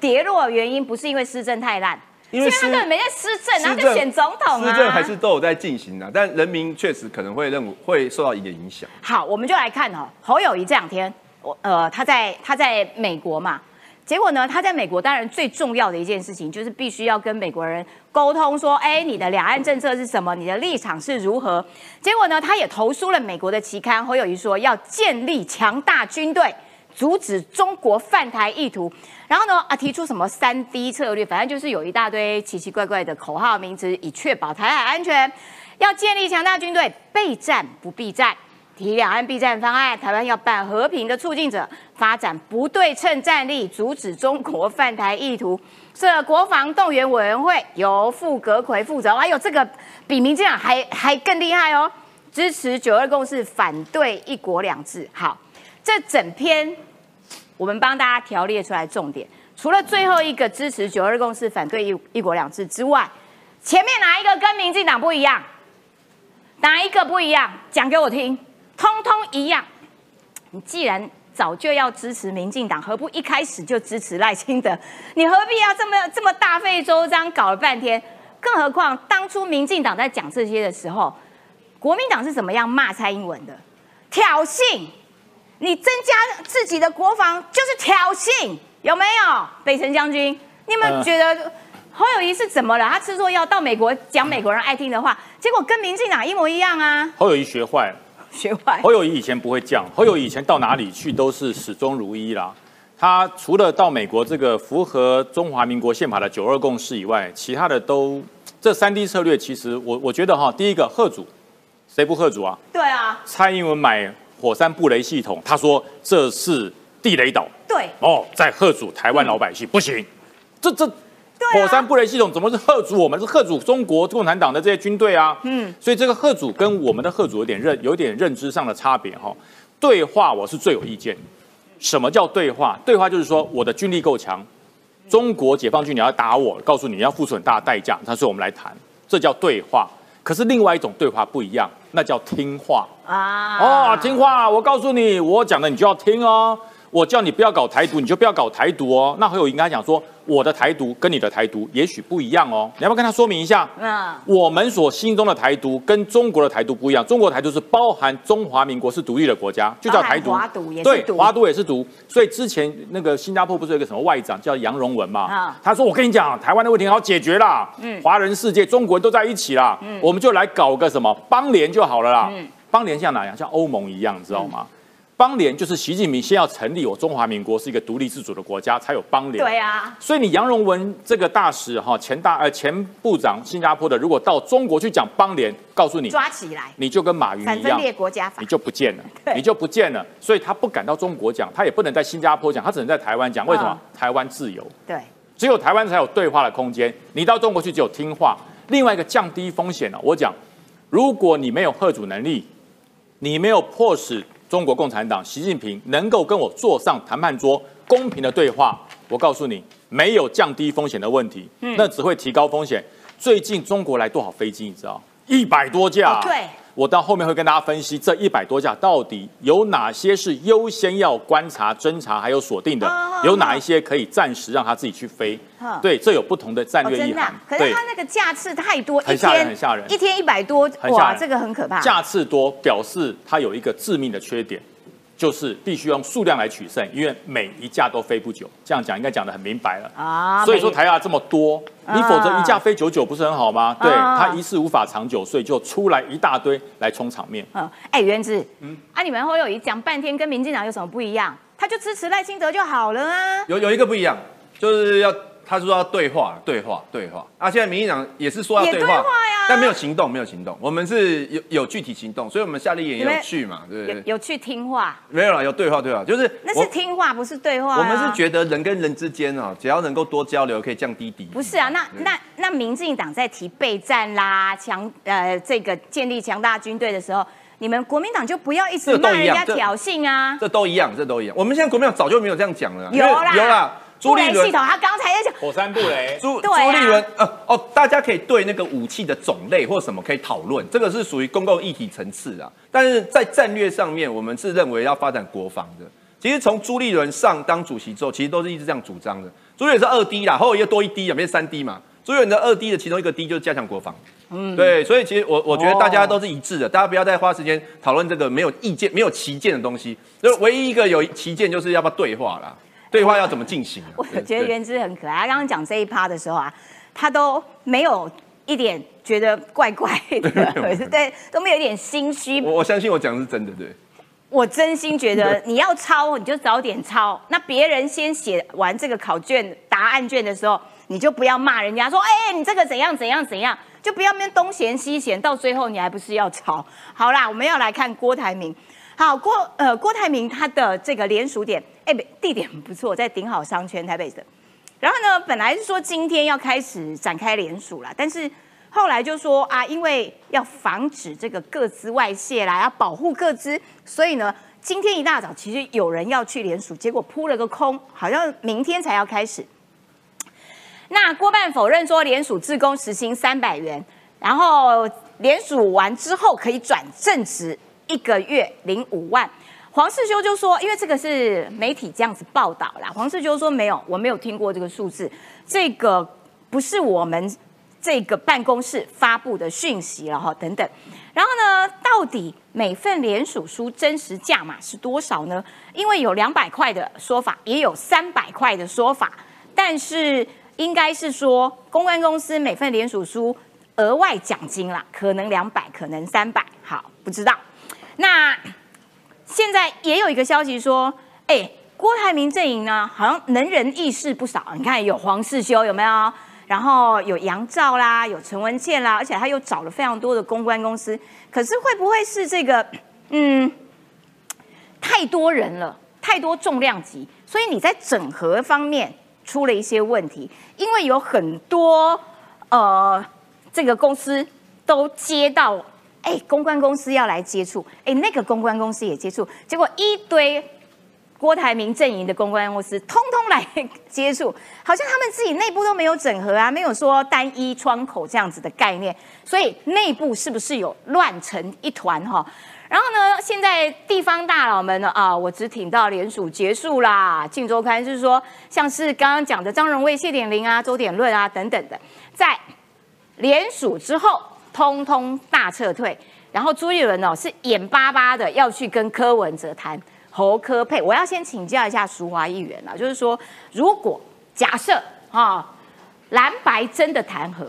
跌落的原因不是因为市政太烂，因为他根本没在施政，然后施政就选总统啊。施政还是都有在进行的，但人民确实可能会认为会受到一点影响。好，我们就来看哦，侯友谊这两天，我呃他在他在美国嘛，结果呢他在美国当然最重要的一件事情就是必须要跟美国人沟通说，哎，你的两岸政策是什么？你的立场是如何？结果呢他也投书了美国的期刊，侯友谊说要建立强大军队。阻止中国犯台意图，然后呢啊提出什么三 D 策略，反正就是有一大堆奇奇怪怪的口号名词，以确保台海安全。要建立强大军队，备战不避战，提两岸避战方案。台湾要办和平的促进者，发展不对称战力，阻止中国犯台意图。设国防动员委员会，由傅格奎负责。哎呦这个比民进党还还更厉害哦，支持九二共识，反对一国两制。好。这整篇我们帮大家条列出来重点，除了最后一个支持九二共识、反对一一国两制之外，前面哪一个跟民进党不一样？哪一个不一样？讲给我听，通通一样。你既然早就要支持民进党，何不一开始就支持赖清德？你何必要这么这么大费周章搞了半天？更何况当初民进党在讲这些的时候，国民党是怎么样骂蔡英文的？挑衅！你增加自己的国防就是挑衅，有没有？北辰将军，你有没有觉得侯友谊是怎么了？他吃错药到美国讲美国人爱听的话，结果跟民进党一模一样啊！侯友谊学坏了。学坏。侯友谊以前不会这样，侯友谊以前到哪里去都是始终如一啦。他除了到美国这个符合中华民国宪法的九二共识以外，其他的都这三 D 策略，其实我我觉得哈，第一个贺主谁不贺主啊？对啊，蔡英文买火山布雷系统，他说这是地雷岛对，哦，在贺主台湾老百姓、不行，这这啊火山布雷系统怎么是贺主我们？是贺主中国共产党的这些军队啊。嗯，所以这个贺主跟我们的贺主有点认有点认知上的差别哈。对话我是最有意见。什么叫对话？对话就是说我的军力够强，中国解放军你要打我，告诉你要付出很大的代价，他说我们来谈，这叫对话。可是另外一种对话不一样，那叫听话。啊，哦，听话！我告诉你，我讲的你就要听哦。我叫你不要搞台独，你就不要搞台独哦。那何友应该讲说，我的台独跟你的台独也许不一样哦。你要不要跟他说明一下？嗯，我们所心中的台独跟中国的台独不一样。中国台独是包含中华民国是独立的国家，就叫台独。包含华独也是对，华独也是独。所以之前那个新加坡不是有一个什么外长叫杨荣文嘛？啊他说：“我跟你讲，台湾的问题很好解决啦。嗯，华人世界、中国人都在一起啦。嗯，我们就来搞个什么邦联就好了啦。嗯邦联像哪样？像欧盟一样，你知道吗？邦联就是习近平先要成立我中华民国是一个独立自主的国家，才有邦联。对啊，所以你杨荣文这个大使哈，前大呃前部长新加坡的，如果到中国去讲邦联，告诉你，抓起来，你就跟马云一样，反分裂国家法你，就不见了，你就不见了。所以他不敢到中国讲，他也不能在新加坡讲，他只能在台湾讲。为什么？台湾自由，对，只有台湾才有对话的空间。你到中国去只有听话。另外一个降低风险呢，我讲，如果你没有贺主能力，你没有迫使中国共产党习近平能够跟我坐上谈判桌公平的对话，我告诉你，没有降低风险的问题，嗯那只会提高风险。最近中国来多少飞机，你知道？一百多架。哦对。我到后面会跟大家分析这一百多架到底有哪些是优先要观察、侦查还有锁定的有哪一些可以暂时让它自己去飞嗯。对，这有不同的战哦，略意涵真的啊。。可是，它那个架次太多，一很吓人天很吓人一天一百多，哇，这个很可怕。架次多表示它有一个致命的缺点，就是必须用数量来取胜，因为每一架都飞不久。这样讲应该讲得很明白了。啊所以说台亚这么多，啊你否则一架飞九九不是很好吗？对，啊它一次无法长久，所以就出来一大堆来冲场面。嗯，哎，原子，啊，你们侯友谊讲半天，跟民进党有什么不一样？他就支持赖清德就好了啊。有有一个不一样，就是要他说要对话，对话，对话。啊，现在民进党也是说要也对话，但没有行动，没有行动。我们是有有具体行动，所以我们夏立言也有去嘛，对不对？有有去听话，没有了，有对话，对话，就是那是听话，不是对话啊。我们是觉得人跟人之间啊，只要能够多交流，可以降低敌意。不是啊，那那那民进党在提备战啦、强呃这个建立强大军队的时候，你们国民党就不要一直骂人家挑衅啊。这都一样，这都一样。我们现在国民党早就没有这样讲了，有啦，有啦。朱立伦系统，他刚才在讲，火山布雷，[laughs] 朱啊朱立伦，呃哦，大家可以对那个武器的种类或什么可以讨论，这个是属于公共议题层次啊。但是在战略上面，我们是认为要发展国防的。其实从朱立伦上当主席之后，其实都是一直这样主张的。朱立伦是二 D 啦，后来又多一 D 两边三 D 嘛。朱立伦的二 D 的其中一个 D 就是加强国防。嗯，对，所以其实我我觉得大家都是一致的，大家不要再花时间讨论这个没有意见、没有旗舰的东西。就唯一一个有旗舰，就是要不要对话啦？对话要怎么进行啊？我觉得原之很可爱。他刚刚讲这一趴的时候啊，他都没有一点觉得怪怪的，对，[laughs] 都没有一点心虚。我我相信我讲的是真的，对。我真心觉得你要抄，你就早点抄。那别人先写完这个考卷答案卷的时候，你就不要骂人家说，哎、你这个怎样怎样怎样，就不要那边东嫌西嫌，到最后你还不是要抄。好啦，我们要来看郭台铭。好，郭呃郭台铭他的这个联署点，哎、地点不错，在顶好商圈台北的。然后呢，本来是说今天要开始展开联署啦，但是后来就说啊，因为要防止这个各资外泄啦，要保护各资，所以呢，今天一大早其实有人要去联署，结果扑了个空，好像明天才要开始。那郭办否认说联署自工时薪三百元，然后联署完之后可以转正职一个月零五万。黄世修就说，因为这个是媒体这样子报道啦，黄世修说没有，我没有听过这个数字，这个不是我们这个办公室发布的讯息了哈，等等。然后呢，到底每份联署书真实价码是多少呢？因为有两百块的说法，也有三百块的说法，但是应该是说公关公司每份联署书额外奖金啦，可能两百，可能三百，好，不知道。那现在也有一个消息说，哎，郭台铭阵营呢，好像能人异士不少。你看有黄世修有没有？然后有杨照啦，有陈文健啦，而且他又找了非常多的公关公司。可是会不会是这个，嗯，太多人了，太多重量级，所以你在整合方面出了一些问题？因为有很多呃，这个公司都接到，哎，公关公司要来接触，哎，那个公关公司也接触，结果一堆。郭台铭阵营的公关公司通通来接触，[laughs] 好像他们自己内部都没有整合啊，没有说单一窗口这样子的概念，所以内部是不是有乱成一团哈？然后呢，现在地方大佬们呢啊，我只挺到联署结束啦，《镜周刊》就是说，像是刚刚讲的张荣卫、谢点玲啊、周点论啊等等的，在联署之后，通通大撤退，然后朱立伦哦是眼巴巴的要去跟柯文哲谈。侯科配，我要先请教一下淑华议员啊，就是说，如果假设啊蓝白真的谈和，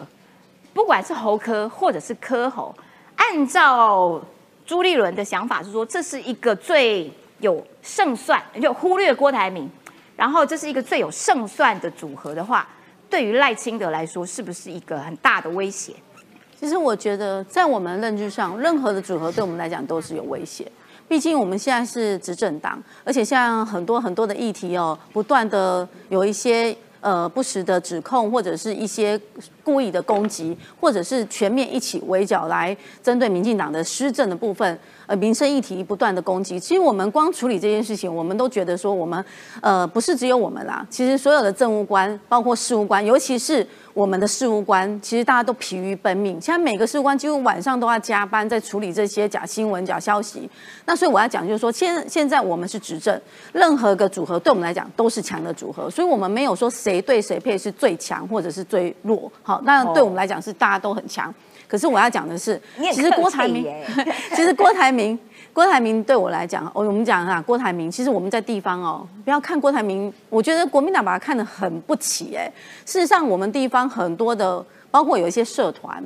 不管是侯科或者是柯侯，按照朱立伦的想法是说，这是一个最有胜算，就忽略郭台铭，然后这是一个最有胜算的组合的话，对于赖清德来说，是不是一个很大的威胁？其实我觉得，在我们认知上，任何的组合对我们来讲都是有威胁。毕竟我们现在是执政党，而且像很多很多的议题哦，不断的有一些呃不实的指控，或者是一些故意的攻击，或者是全面一起围剿来针对民进党的施政的部分。呃，民生议题不断的攻击，其实我们光处理这件事情，我们都觉得说，我们呃不是只有我们啦，其实所有的政务官，包括事务官，尤其是我们的事务官，其实大家都疲于奔命。现在每个事务官几乎晚上都要加班，在处理这些假新闻、假消息。那所以我要讲，就是说，现现在我们是执政，任何个组合对我们来讲都是强的组合，所以我们没有说谁对谁配是最强或者是最弱。好，那对我们来讲是大家都很强。可是我要讲的是，其实郭台铭，[laughs] 其实郭台铭，郭台铭对我来讲，我我们讲啊，郭台铭，其实我们在地方哦，不要看郭台铭，我觉得国民党把他看得很不起哎。事实上，我们地方很多的，包括有一些社团。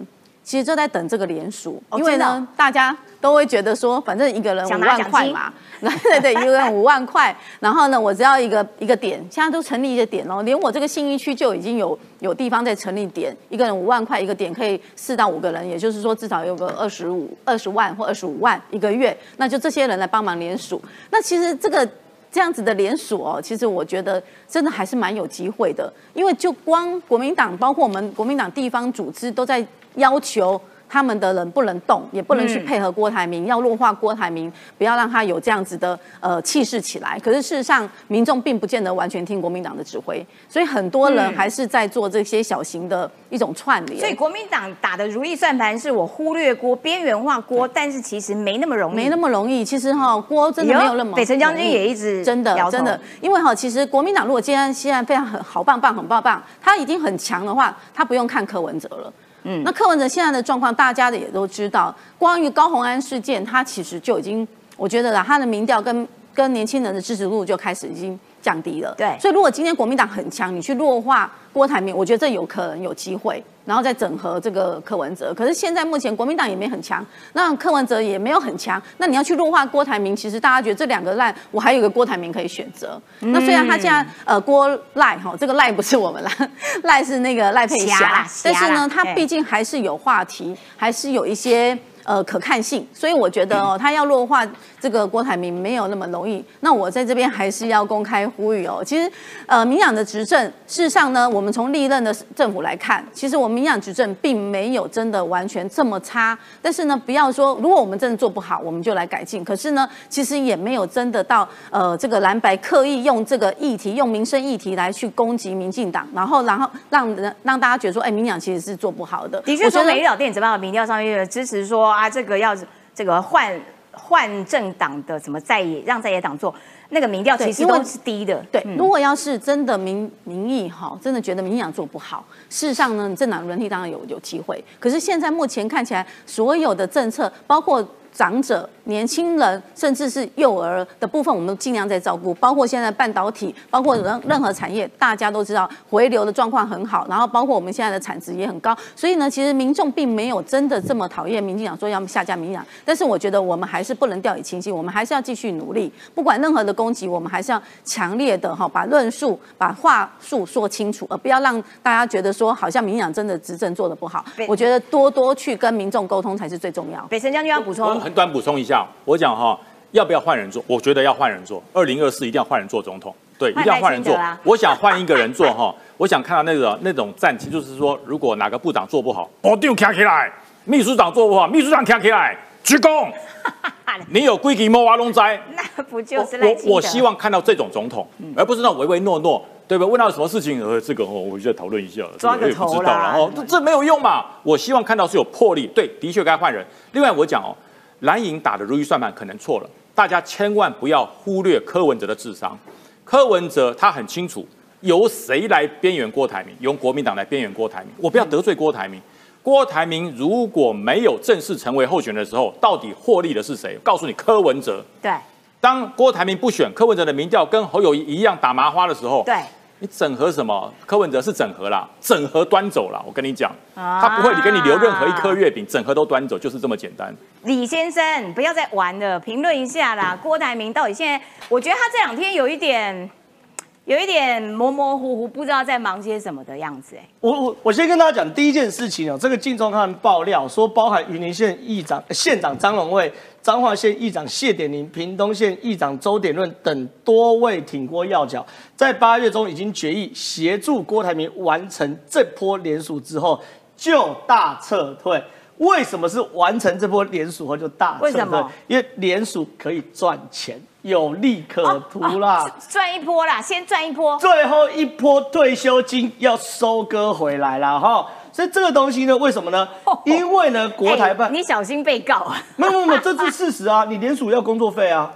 其实就在等这个联署，因为呢，大家都会觉得说，反正一个人五万块嘛，[laughs] 对对，一个人五万块，然后呢，我只要一个一个点，现在都成立一个点哦，连我这个信义区就已经有有地方在成立点，一个人五万块一个点，可以四到五个人，也就是说至少有个二十五二十万或二十五万一个月，那就这些人来帮忙联署。那其实这个这样子的联署哦，其实我觉得真的还是蛮有机会的，因为就光国民党，包括我们国民党地方组织都在。要求他们的人不能动，也不能去配合郭台铭，要弱化郭台铭，不要让他有这样子的呃气势起来。可是事实上，民众并不见得完全听国民党的指挥，所以很多人还是在做这些小型的一种串联。所以国民党打的如意算盘是我忽略郭、边缘化郭，但是其实没那么容易，没那么容易。其实哈，郭真的没有那么。北辰将军也一直真的真的，因为哈，其实国民党如果今天现在非常很好棒棒很棒棒，他已经很强的话，他不用看柯文哲了。嗯，那柯文哲现在的状况，大家的也都知道。关于高红安事件，他其实就已经，我觉得啦，他的民调跟跟年轻人的支持度就开始已经。降低了，对，所以如果今天国民党很强，你去弱化郭台铭，我觉得这有可能有机会，然后再整合这个柯文哲。可是现在目前国民党也没很强，那柯文哲也没有很强，那你要去弱化郭台铭，其实大家觉得这两个赖，我还有个郭台铭可以选择。那虽然他现在呃郭赖哈，这个赖不是我们啦，赖是那个赖佩霞，[laughs] 但是呢，他毕竟还是有话题，还是有一些。呃，可看性，所以我觉得哦，他要弱化这个郭台铭没有那么容易。那我在这边还是要公开呼吁哦。其实，呃，民党的执政，事实上呢，我们从历任的政府来看，其实我们民党执政并没有真的完全这么差。但是呢，不要说如果我们真的做不好，我们就来改进。可是呢，其实也没有真的到呃这个蓝白刻意用这个议题，用民生议题来去攻击民进党，然后然后让人让大家觉得说，哎，民党其实是做不好的。的确，说美丽岛电子报的民调上面支持说。啊，这个要这个换换政党的什么在野让在野党做那个民调，其实都是低的。对，如果要是真的民民意哈，真的觉得民党做不好，事实上呢，政党轮替当然有有机会。可是现在目前看起来，所有的政策包括。长者、年轻人，甚至是幼儿的部分，我们尽量在照顾。包括现在半导体，包括任任何产业，大家都知道回流的状况很好，然后包括我们现在的产值也很高。所以呢，其实民众并没有真的这么讨厌民进党说要下架民进党，但是我觉得我们还是不能掉以轻心，我们还是要继续努力。不管任何的攻击，我们还是要强烈的哈把论述、把话术说清楚，而不要让大家觉得说好像民进党真的执政做的不好。我觉得多多去跟民众沟通才是最重要。北辰将军要补充，很短补充一下，我讲哈，要不要换人做？我觉得要换人做。二零二四一定要换人做总统，对，一定要换人做。我想换一个人做哈，[laughs] 我想看到那个那种战绩，就是说，如果哪个部长做不好，部长站起来；秘书长做不好，秘书长站起来，鞠躬。[laughs] 你有规矩莫挖龙灾。那不就是？我我希望看到这种总统，而不是那种唯唯诺诺，对吧？问到什么事情，呃，这个哦，我们再讨论一下，抓个也不知道了哦，这这没有用嘛。我希望看到是有魄力，对，的确该换人。另外我讲哦，蓝营打的如意算盘可能错了，大家千万不要忽略柯文哲的智商。柯文哲他很清楚由谁来边缘郭台铭，由国民党来边缘郭台铭。我不要得罪郭台铭。郭台铭如果没有正式成为候选人的时候，到底获利的是谁？告诉你，柯文哲。对当郭台铭不选，柯文哲的民调跟侯友谊一样打麻花的时候，对，你整合什么？柯文哲是整合啦，整合端走了。我跟你讲，啊他不会给你留任何一颗月饼，整合都端走，就是这么简单。李先生不要再玩了，评论一下啦。郭台铭到底现在，我觉得他这两天有一点。有一点模模糊糊，不知道在忙些什么的样子。哎，我我我先跟大家讲第一件事情哦，这个《镜中看》爆料说，包含云林县议长、县长张荣卫、彰化县议长谢点林、屏东县议长周点润等多位挺郭要角，在八月中已经决议协助郭台铭完成这波联署之后，就大撤退。为什么是完成这波联署后就大撤退？因为联署可以赚钱，有利可图啦。哦赚一波啦，先赚一波。最后一波退休金要收割回来了哈，所以这个东西呢，为什么呢？因为呢，国台办哎你小心被告啊！没有没有没有，这是事实啊，[laughs] 你联署要工作费啊，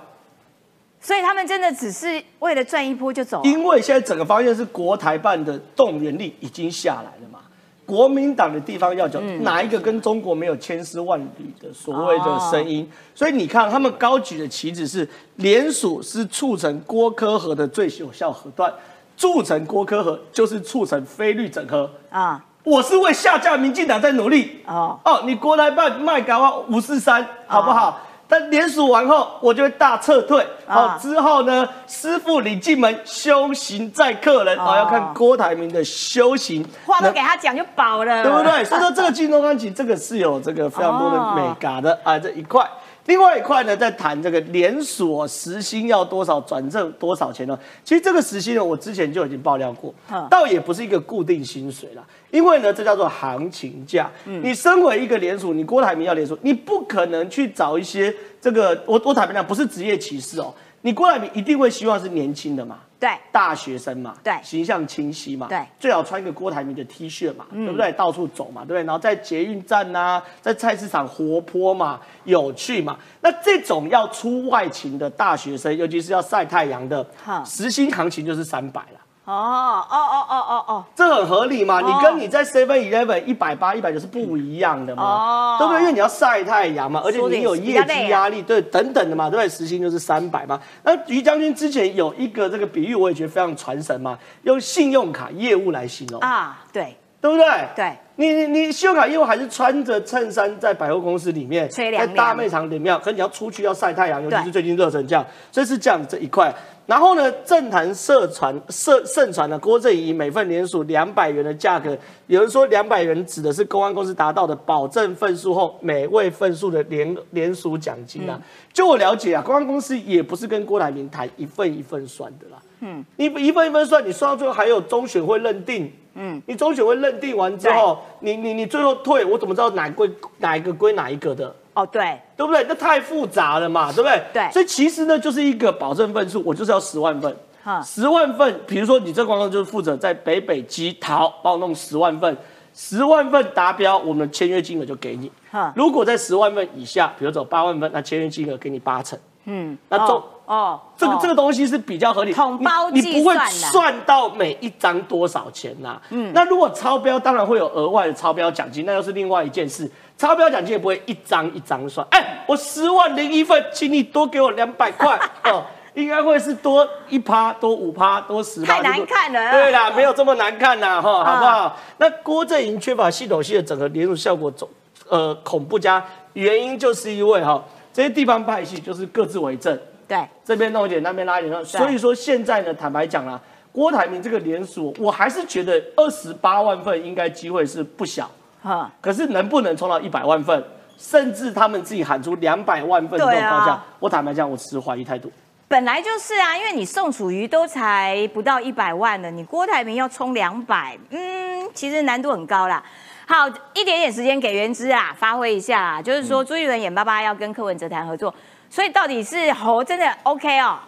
所以他们真的只是为了赚一波就走啊。因为现在整个方向是国台办的动员力已经下来了嘛。国民党的地方要角，嗯哪一个跟中国没有千丝万缕的所谓的声哦音？所以你看，他们高举的旗帜是联署是促成郭科和的最有效核段，促成郭科和就是促成非律整合。啊，我是为下架民进党在努力哦哦你国台办卖港湾五四三好不好？但联署完后，我就会大撤退。好、啊之后呢，师傅领进门，修行在客人。好，哦要看郭台铭的修行，话都给他讲就饱了，对不对？所以说这个金钟钢琴这个是有这个非常多的美感的啊这一块。另外一块呢，在谈这个连锁时薪要多少，转正多少钱呢？其实这个时薪呢，我之前就已经爆料过嗯，倒也不是一个固定薪水啦，因为呢，这叫做行情价。你身为一个连锁，你郭台铭要连锁，你不可能去找一些这个，我我坦白讲，不是职业歧视哦，你郭台铭一定会希望是年轻的嘛。对大学生嘛，对形象清晰嘛，对嗯最好穿一个郭台铭的 T 恤嘛，对不对？到处走嘛，对不对？然后在捷运站呐、在菜市场活泼嘛，有趣嘛。那这种要出外勤的大学生，尤其是要晒太阳的好，时薪行情就是三百了。哦哦哦哦哦哦，这很合理嘛？哦你跟你在 Seven Eleven 一百八、一百九是不一样的嘛，哦对不对？因为你要晒太阳嘛，而且你有业绩压力，对，等等的嘛，对不对？时薪就是三百嘛。那于将军之前有一个这个比喻，我也觉得非常传神嘛，用信用卡业务来形容，啊，对对不对？对，你你你信用卡业务还是穿着衬衫在百货公司里面，吹凉凉在大卖场里面，可你要出去要晒太阳，尤其是最近热成这样，所以是这样这一块。然后呢，政坛社传社盛传了郭正仪每份联署两百元的价格，有人说两百元指的是公安公司达到的保证份数后每位份数的联联署奖金啊。就我了解啊，公安公司也不是跟郭台铭谈一份一份算的啦。嗯，你一份一份算，你算到最后还有中选会认定。嗯，你中选会认定完之后，你你你最后退，我怎么知道哪归哪一个归哪一个的？哦对，对不对？那太复杂了嘛，对不对？对所以其实呢，就是一个保证份数，我就是要十万份哈。十万份，比如说你这广告就是负责在北北基桃帮我弄十万份，十万份达标，我们签约金额就给你哈。如果在十万份以下，比如走八万份，那签约金额给你八成。嗯，那中、哦哦，哦这个这个东西是比较合理，统包你你不会算到每一张多少钱呐、嗯，那如果超标，当然会有额外的超标奖金，那又是另外一件事。超标奖金也不会一张一张算，哎，我十万零一份，请你多给我两百块。[laughs] 哦。应该会是多一趴、多五趴、多十趴，太难看了。对啦，没有这么难看呐，哈，好不好？那郭正营缺乏系统性的整合联署效果总呃恐怖加，原因就是因为哈这些地方派系就是各自为政，对，这边弄一点，那边拉一点，弄所以说现在呢，坦白讲啦，郭台铭这个联署，我还是觉得二十八万份应该机会是不小，哈，可是能不能冲到一百万份，甚至他们自己喊出两百万份这种对啊方向，我坦白讲，我持怀疑态度。本来就是啊，因为你宋楚瑜都才不到一百万呢，你郭台铭要冲两百，嗯，其实难度很高啦。好，一点点时间给原之啊，发挥一下啦。就是说，朱一伦眼巴巴要跟柯文哲谈合作，所以到底是侯真的 OK 哦？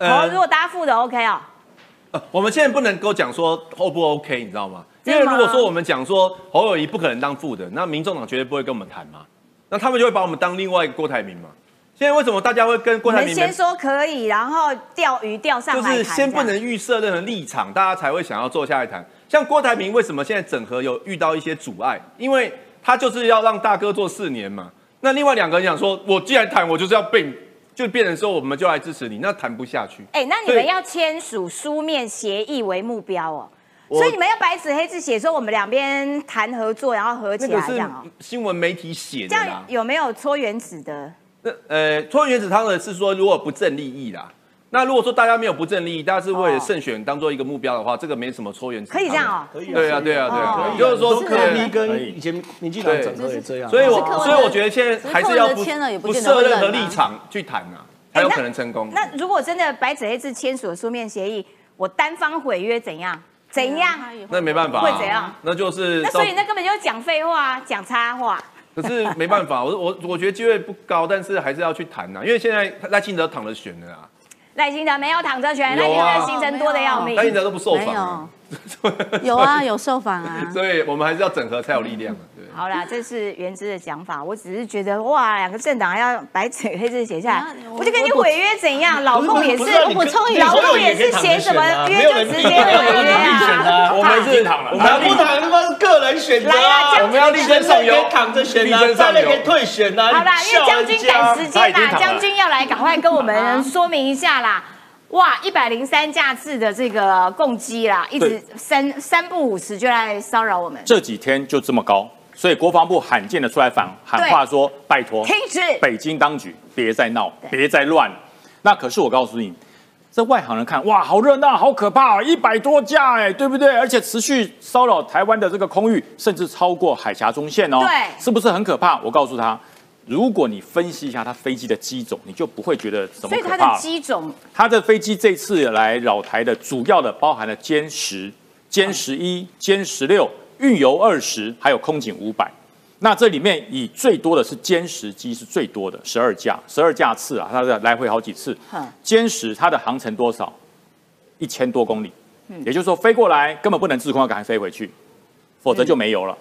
侯呃如果搭副的 OK 哦？呃我们现在不能够讲说 O 不 OK，你知道吗？因为如果说我们讲说侯友谊不可能当副的，那民众党绝对不会跟我们谈嘛，那他们就会把我们当另外一个郭台铭嘛。现在为什么大家会跟郭台铭们先说可以，然后钓鱼钓上来就是，先不能预设任何立场，大家才会想要坐下来谈。像郭台铭为什么现在整合有遇到一些阻碍？因为他就是要让大哥做四年嘛。那另外两个人讲说，我既然谈，我就是要被，就变成说我们就来支持你，那谈不下去。哎、那你对们要签署书面协议为目标哦。所以你们要白纸黑字写说我们两边谈合作，然后合起来这样哦。新闻媒体写这样。有没有搓原子的？那呃，搓原子汤的是说，如果不正利益啦。那如果说大家没有不正利益，大家是为了胜选当做一个目标的话，这个没什么搓原子汤的。可以这样哦。可以对啊，对啊，对啊，哦对啊就是说都可以对跟以以前民进党整合也这样，所以我所以我觉得现在还是要不设任何立场去谈啊，才有可能成功。那如果真的白纸黑字签署了书面协议，我单方毁约怎样？怎样？那没办法啊，会怎样？那就是那所以那根本就是讲废话，讲插话。可是没办法，我我我觉得机会不高，但是还是要去谈呐，因为现在赖清德躺着选的啊，赖清德没有躺着选，赖有啊。清德行程多的要命。赖。清德都不受没访啊，[laughs] 有，啊，有受访啊。所以我们还是要整合才有力量啊。对。[laughs] 好啦，这是原之的讲法，我只是觉得哇，两个政党要白纸黑字写下来啊，我就跟你违约怎样？老公也是，我跟你老公也是写什么约就直接违约啊。我们是躺了我们不躺他妈是个人选择来啊我们要力争上游，躺着选啊，力争上游再来可以退选啊。好啦，因为将军赶时间啦，将军要来，赶快跟我们说明一下啦。哇，一百零三架次的这个共机啦，一直三三不五时就来骚扰我们，这几天就这么高，所以国防部罕见的出来反喊话说：“拜托，停止。北京当局别再闹，对别再乱。”那可是我告诉你，这外行人看哇，好热闹，好可怕、一百多架哎，对不对？而且持续骚扰台湾的这个空域，甚至超过海峡中线哦，对是不是很可怕？我告诉他。如果你分析一下它飞机的机种，你就不会觉得什么所以它的。机种它的飞机这次来扰台的主要的包含了歼十、歼十一、歼十六、运油二十，还有空警五百。那这里面以最多的是歼十机是最多的，十二架，十二架次啊，它的来回好几次嗯。歼十它的航程多少？一千多公里，嗯也就是说飞过来根本不能滞空，要赶快飞回去，否则就没油了。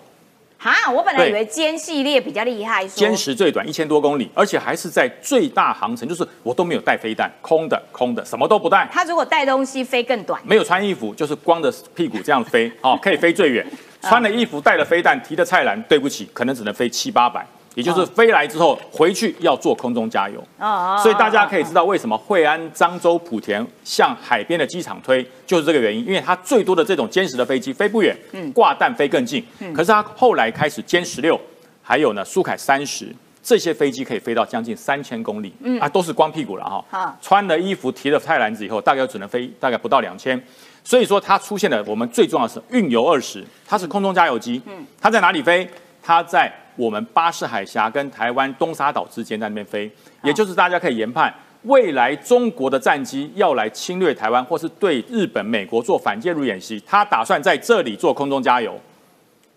哈，我本来以为歼系列比较厉害，说歼十最短一千多公里，而且还是在最大航程，就是我都没有带飞弹，空的空的，什么都不带。他如果带东西飞更短，没有穿衣服，就是光着屁股这样飞，哦，可以飞最远。[laughs] 穿了衣服，带了飞弹，提着菜篮，对不起，可能只能飞七八百，也就是飞来之后回去要做空中加油。哦所以大家可以知道为什么惠安、漳州、莆田向海边的机场推，就是这个原因，因为它最多的这种歼十的飞机飞不远，挂弹飞更近。可是它后来开始歼十六，还有呢苏凯三十。这些飞机可以飞到将近三千公里，啊，都是光屁股了哈。好穿了衣服，提了菜篮子以后，大概只能飞大概不到两千。所以说它出现了我们最重要的是运油二十，它是空中加油机。嗯，它在哪里飞？它在我们巴士海峡跟台湾东沙岛之间在那边飞，也就是大家可以研判。未来中国的战机要来侵略台湾，或是对日本、美国做反介入演习，他打算在这里做空中加油。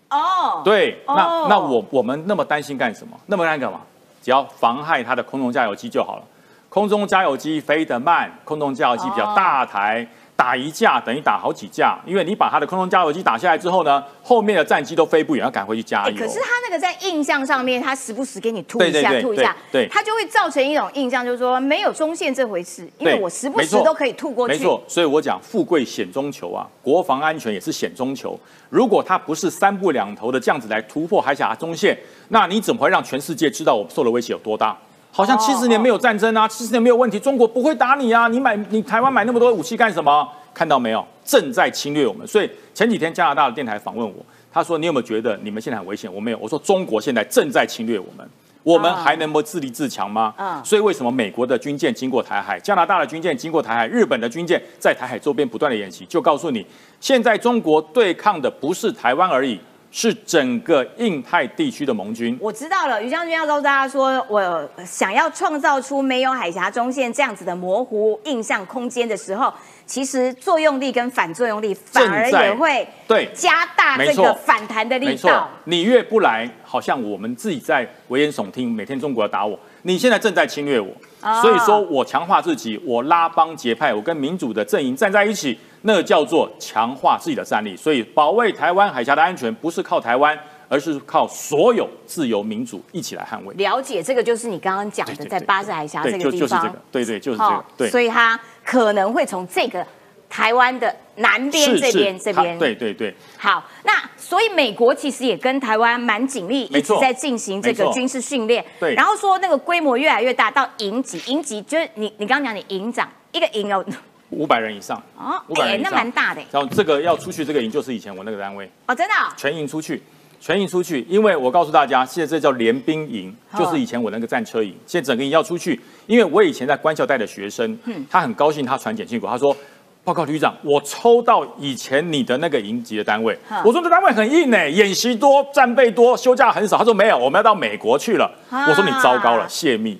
哦，对，哦那那我我们那么担心干什么？那么担心干嘛？只要妨害它的空中加油机就好了。空中加油机飞得慢，空中加油机比较大台，哦打一架等于打好几架，因为你把他的空中加油机打下来之后呢，后面的战机都飞不远，要赶回去加哎，油。可是他那个在印象上面，他时不时给你吐一下、吐一下，对对他就会造成一种印象，就是说没有中线这回事，因为我时不时都可以吐过去。没错，所以我讲富贵险中求啊，国防安全也是险中求。如果他不是三步两头的这样子来突破海峡中线，那你怎么会让全世界知道我们受的威胁有多大？好像七十年没有战争啊，七十年没有问题，中国不会打你啊！你买你台湾买那么多武器干什么？看到没有，正在侵略我们。所以前几天加拿大的电台访问我，他说你有没有觉得你们现在很危险？我没有，我说中国现在正在侵略我们。我们还能不自立自强吗？啊所以为什么美国的军舰经过台海，加拿大的军舰经过台海，日本的军舰在台海周边不断的演习，就告诉你，现在中国对抗的不是台湾而已，是整个印太地区的盟军。我知道了，于将军要告诉大家说，我想要创造出没有海峡中线这样子的模糊印象空间的时候，其实作用力跟反作用力反而也会对加大这个反弹的力没错道。，你越不来，好像我们自己在危言耸听，每天中国要打我，你现在正在侵略我，哦所以说我强化自己，我拉帮结派，我跟民主的阵营站在一起，那个叫做强化自己的战力。所以保卫台湾海峡的安全，不是靠台湾，而是靠所有自由民主一起来捍卫。了解这个就是你刚刚讲的，对对对在巴士海峡这对，个地方就就是这个，，对对，就是这好个，对。所以它可能会从这个台湾的南边是这边这边对对对，好，那所以美国其实也跟台湾蛮紧密，一直在进行这个军事训练。对然后说那个规模越来越大，到营级，营级就是你你刚刚讲你营长一个营哦，五百人以上，哦，五百人以上，蛮大的。然后这个要出去，这个营就是以前我那个单位。哦，真的哦、全营出去，全营出去，因为我告诉大家，现在这叫联兵营，哦。就是以前我那个战车营，现在整个营要出去，因为我以前在官校带的学生，嗯。他很高兴，他传简讯给我，他说。报告旅长，我抽到以前你的那个营级的单位，我说这单位很硬呢，演习多，战备多，休假很少。他说没有，我们要到美国去了。啊我说你糟糕了，泄密，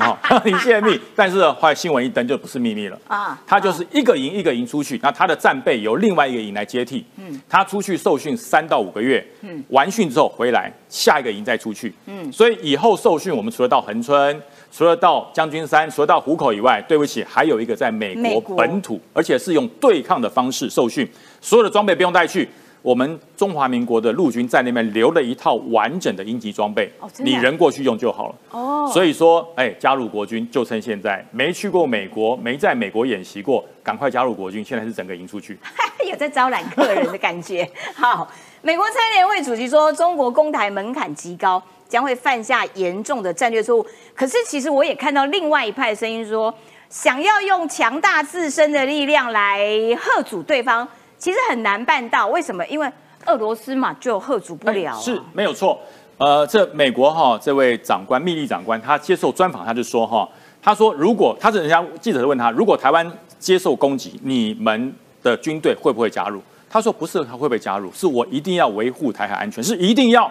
好，[laughs] 你泄密。但是呢后来新闻一登就不是秘密了啊他就是一个营一个营出去，那他的战备由另外一个营来接替。嗯，他出去受训三到五个月，嗯，完训之后回来，下一个营再出去。嗯，所以以后受训，我们除了到恒春，除了到将军山，除了到虎口以外，对不起，还有一个在美国本土，而且是用对抗的方式受训，所有的装备不用带去。我们中华民国的陆军在那边留了一套完整的应急装备，你人过去用就好了。哦，所以说，哎，加入国军就趁现在，没去过美国，没在美国演习过，赶快加入国军。现在是整个营出去。[laughs] 有在招揽客人的感觉。[laughs] 好，美国参联会主席说，中国攻台门槛极高，将会犯下严重的战略错误。可是，其实我也看到另外一派声音说，想要用强大自身的力量来吓阻对方，其实很难办到。为什么？因为俄罗斯嘛，就喝足不了、是没有错。呃，这美国哈这位长官密利长官，他接受专访，他就说哈，他说如果他是人家记者问他，如果台湾接受攻击，你们的军队会不会加入？他说不是他会不会加入，是我一定要维护台海安全，是一定要。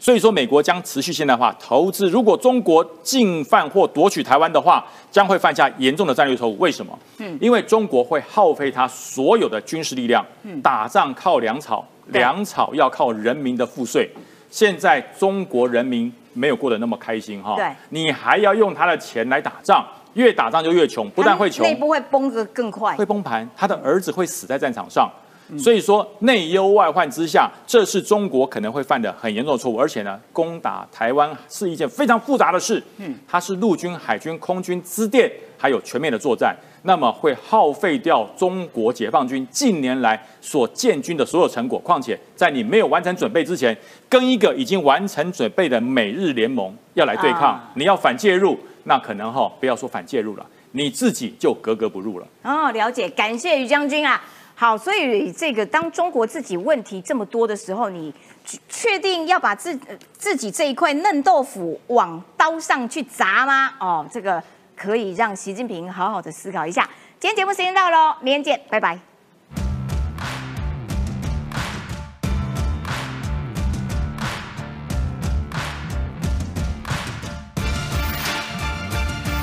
所以说，美国将持续现代化投资。如果中国进犯或夺取台湾的话，将会犯下严重的战略错误。为什么？嗯，因为中国会耗费它所有的军事力量，打仗靠粮草，对粮草要靠人民的赋税。现在中国人民没有过得那么开心哈，对你还要用他的钱来打仗，越打仗就越穷，不但会穷，内部会崩得更快会。崩盘，他的儿子会死在战场上。嗯所以说内忧外患之下，这是中国可能会犯的很严重的错误。而且呢，攻打台湾是一件非常复杂的事。嗯，它是陆军、海军、空军、支电，还有全面的作战，那么会耗费掉中国解放军近年来所建军的所有成果。况且在你没有完成准备之前，跟一个已经完成准备的美日联盟要来对抗，啊你要反介入，那可能哈、不要说反介入了，你自己就格格不入了。哦，了解，感谢于将军啊。好，所以这个当中国自己问题这么多的时候，你确定要把自自己这一块嫩豆腐往刀上去砸吗？哦，这个可以让习近平好好的思考一下。今天节目时间到喽，明天见，拜拜。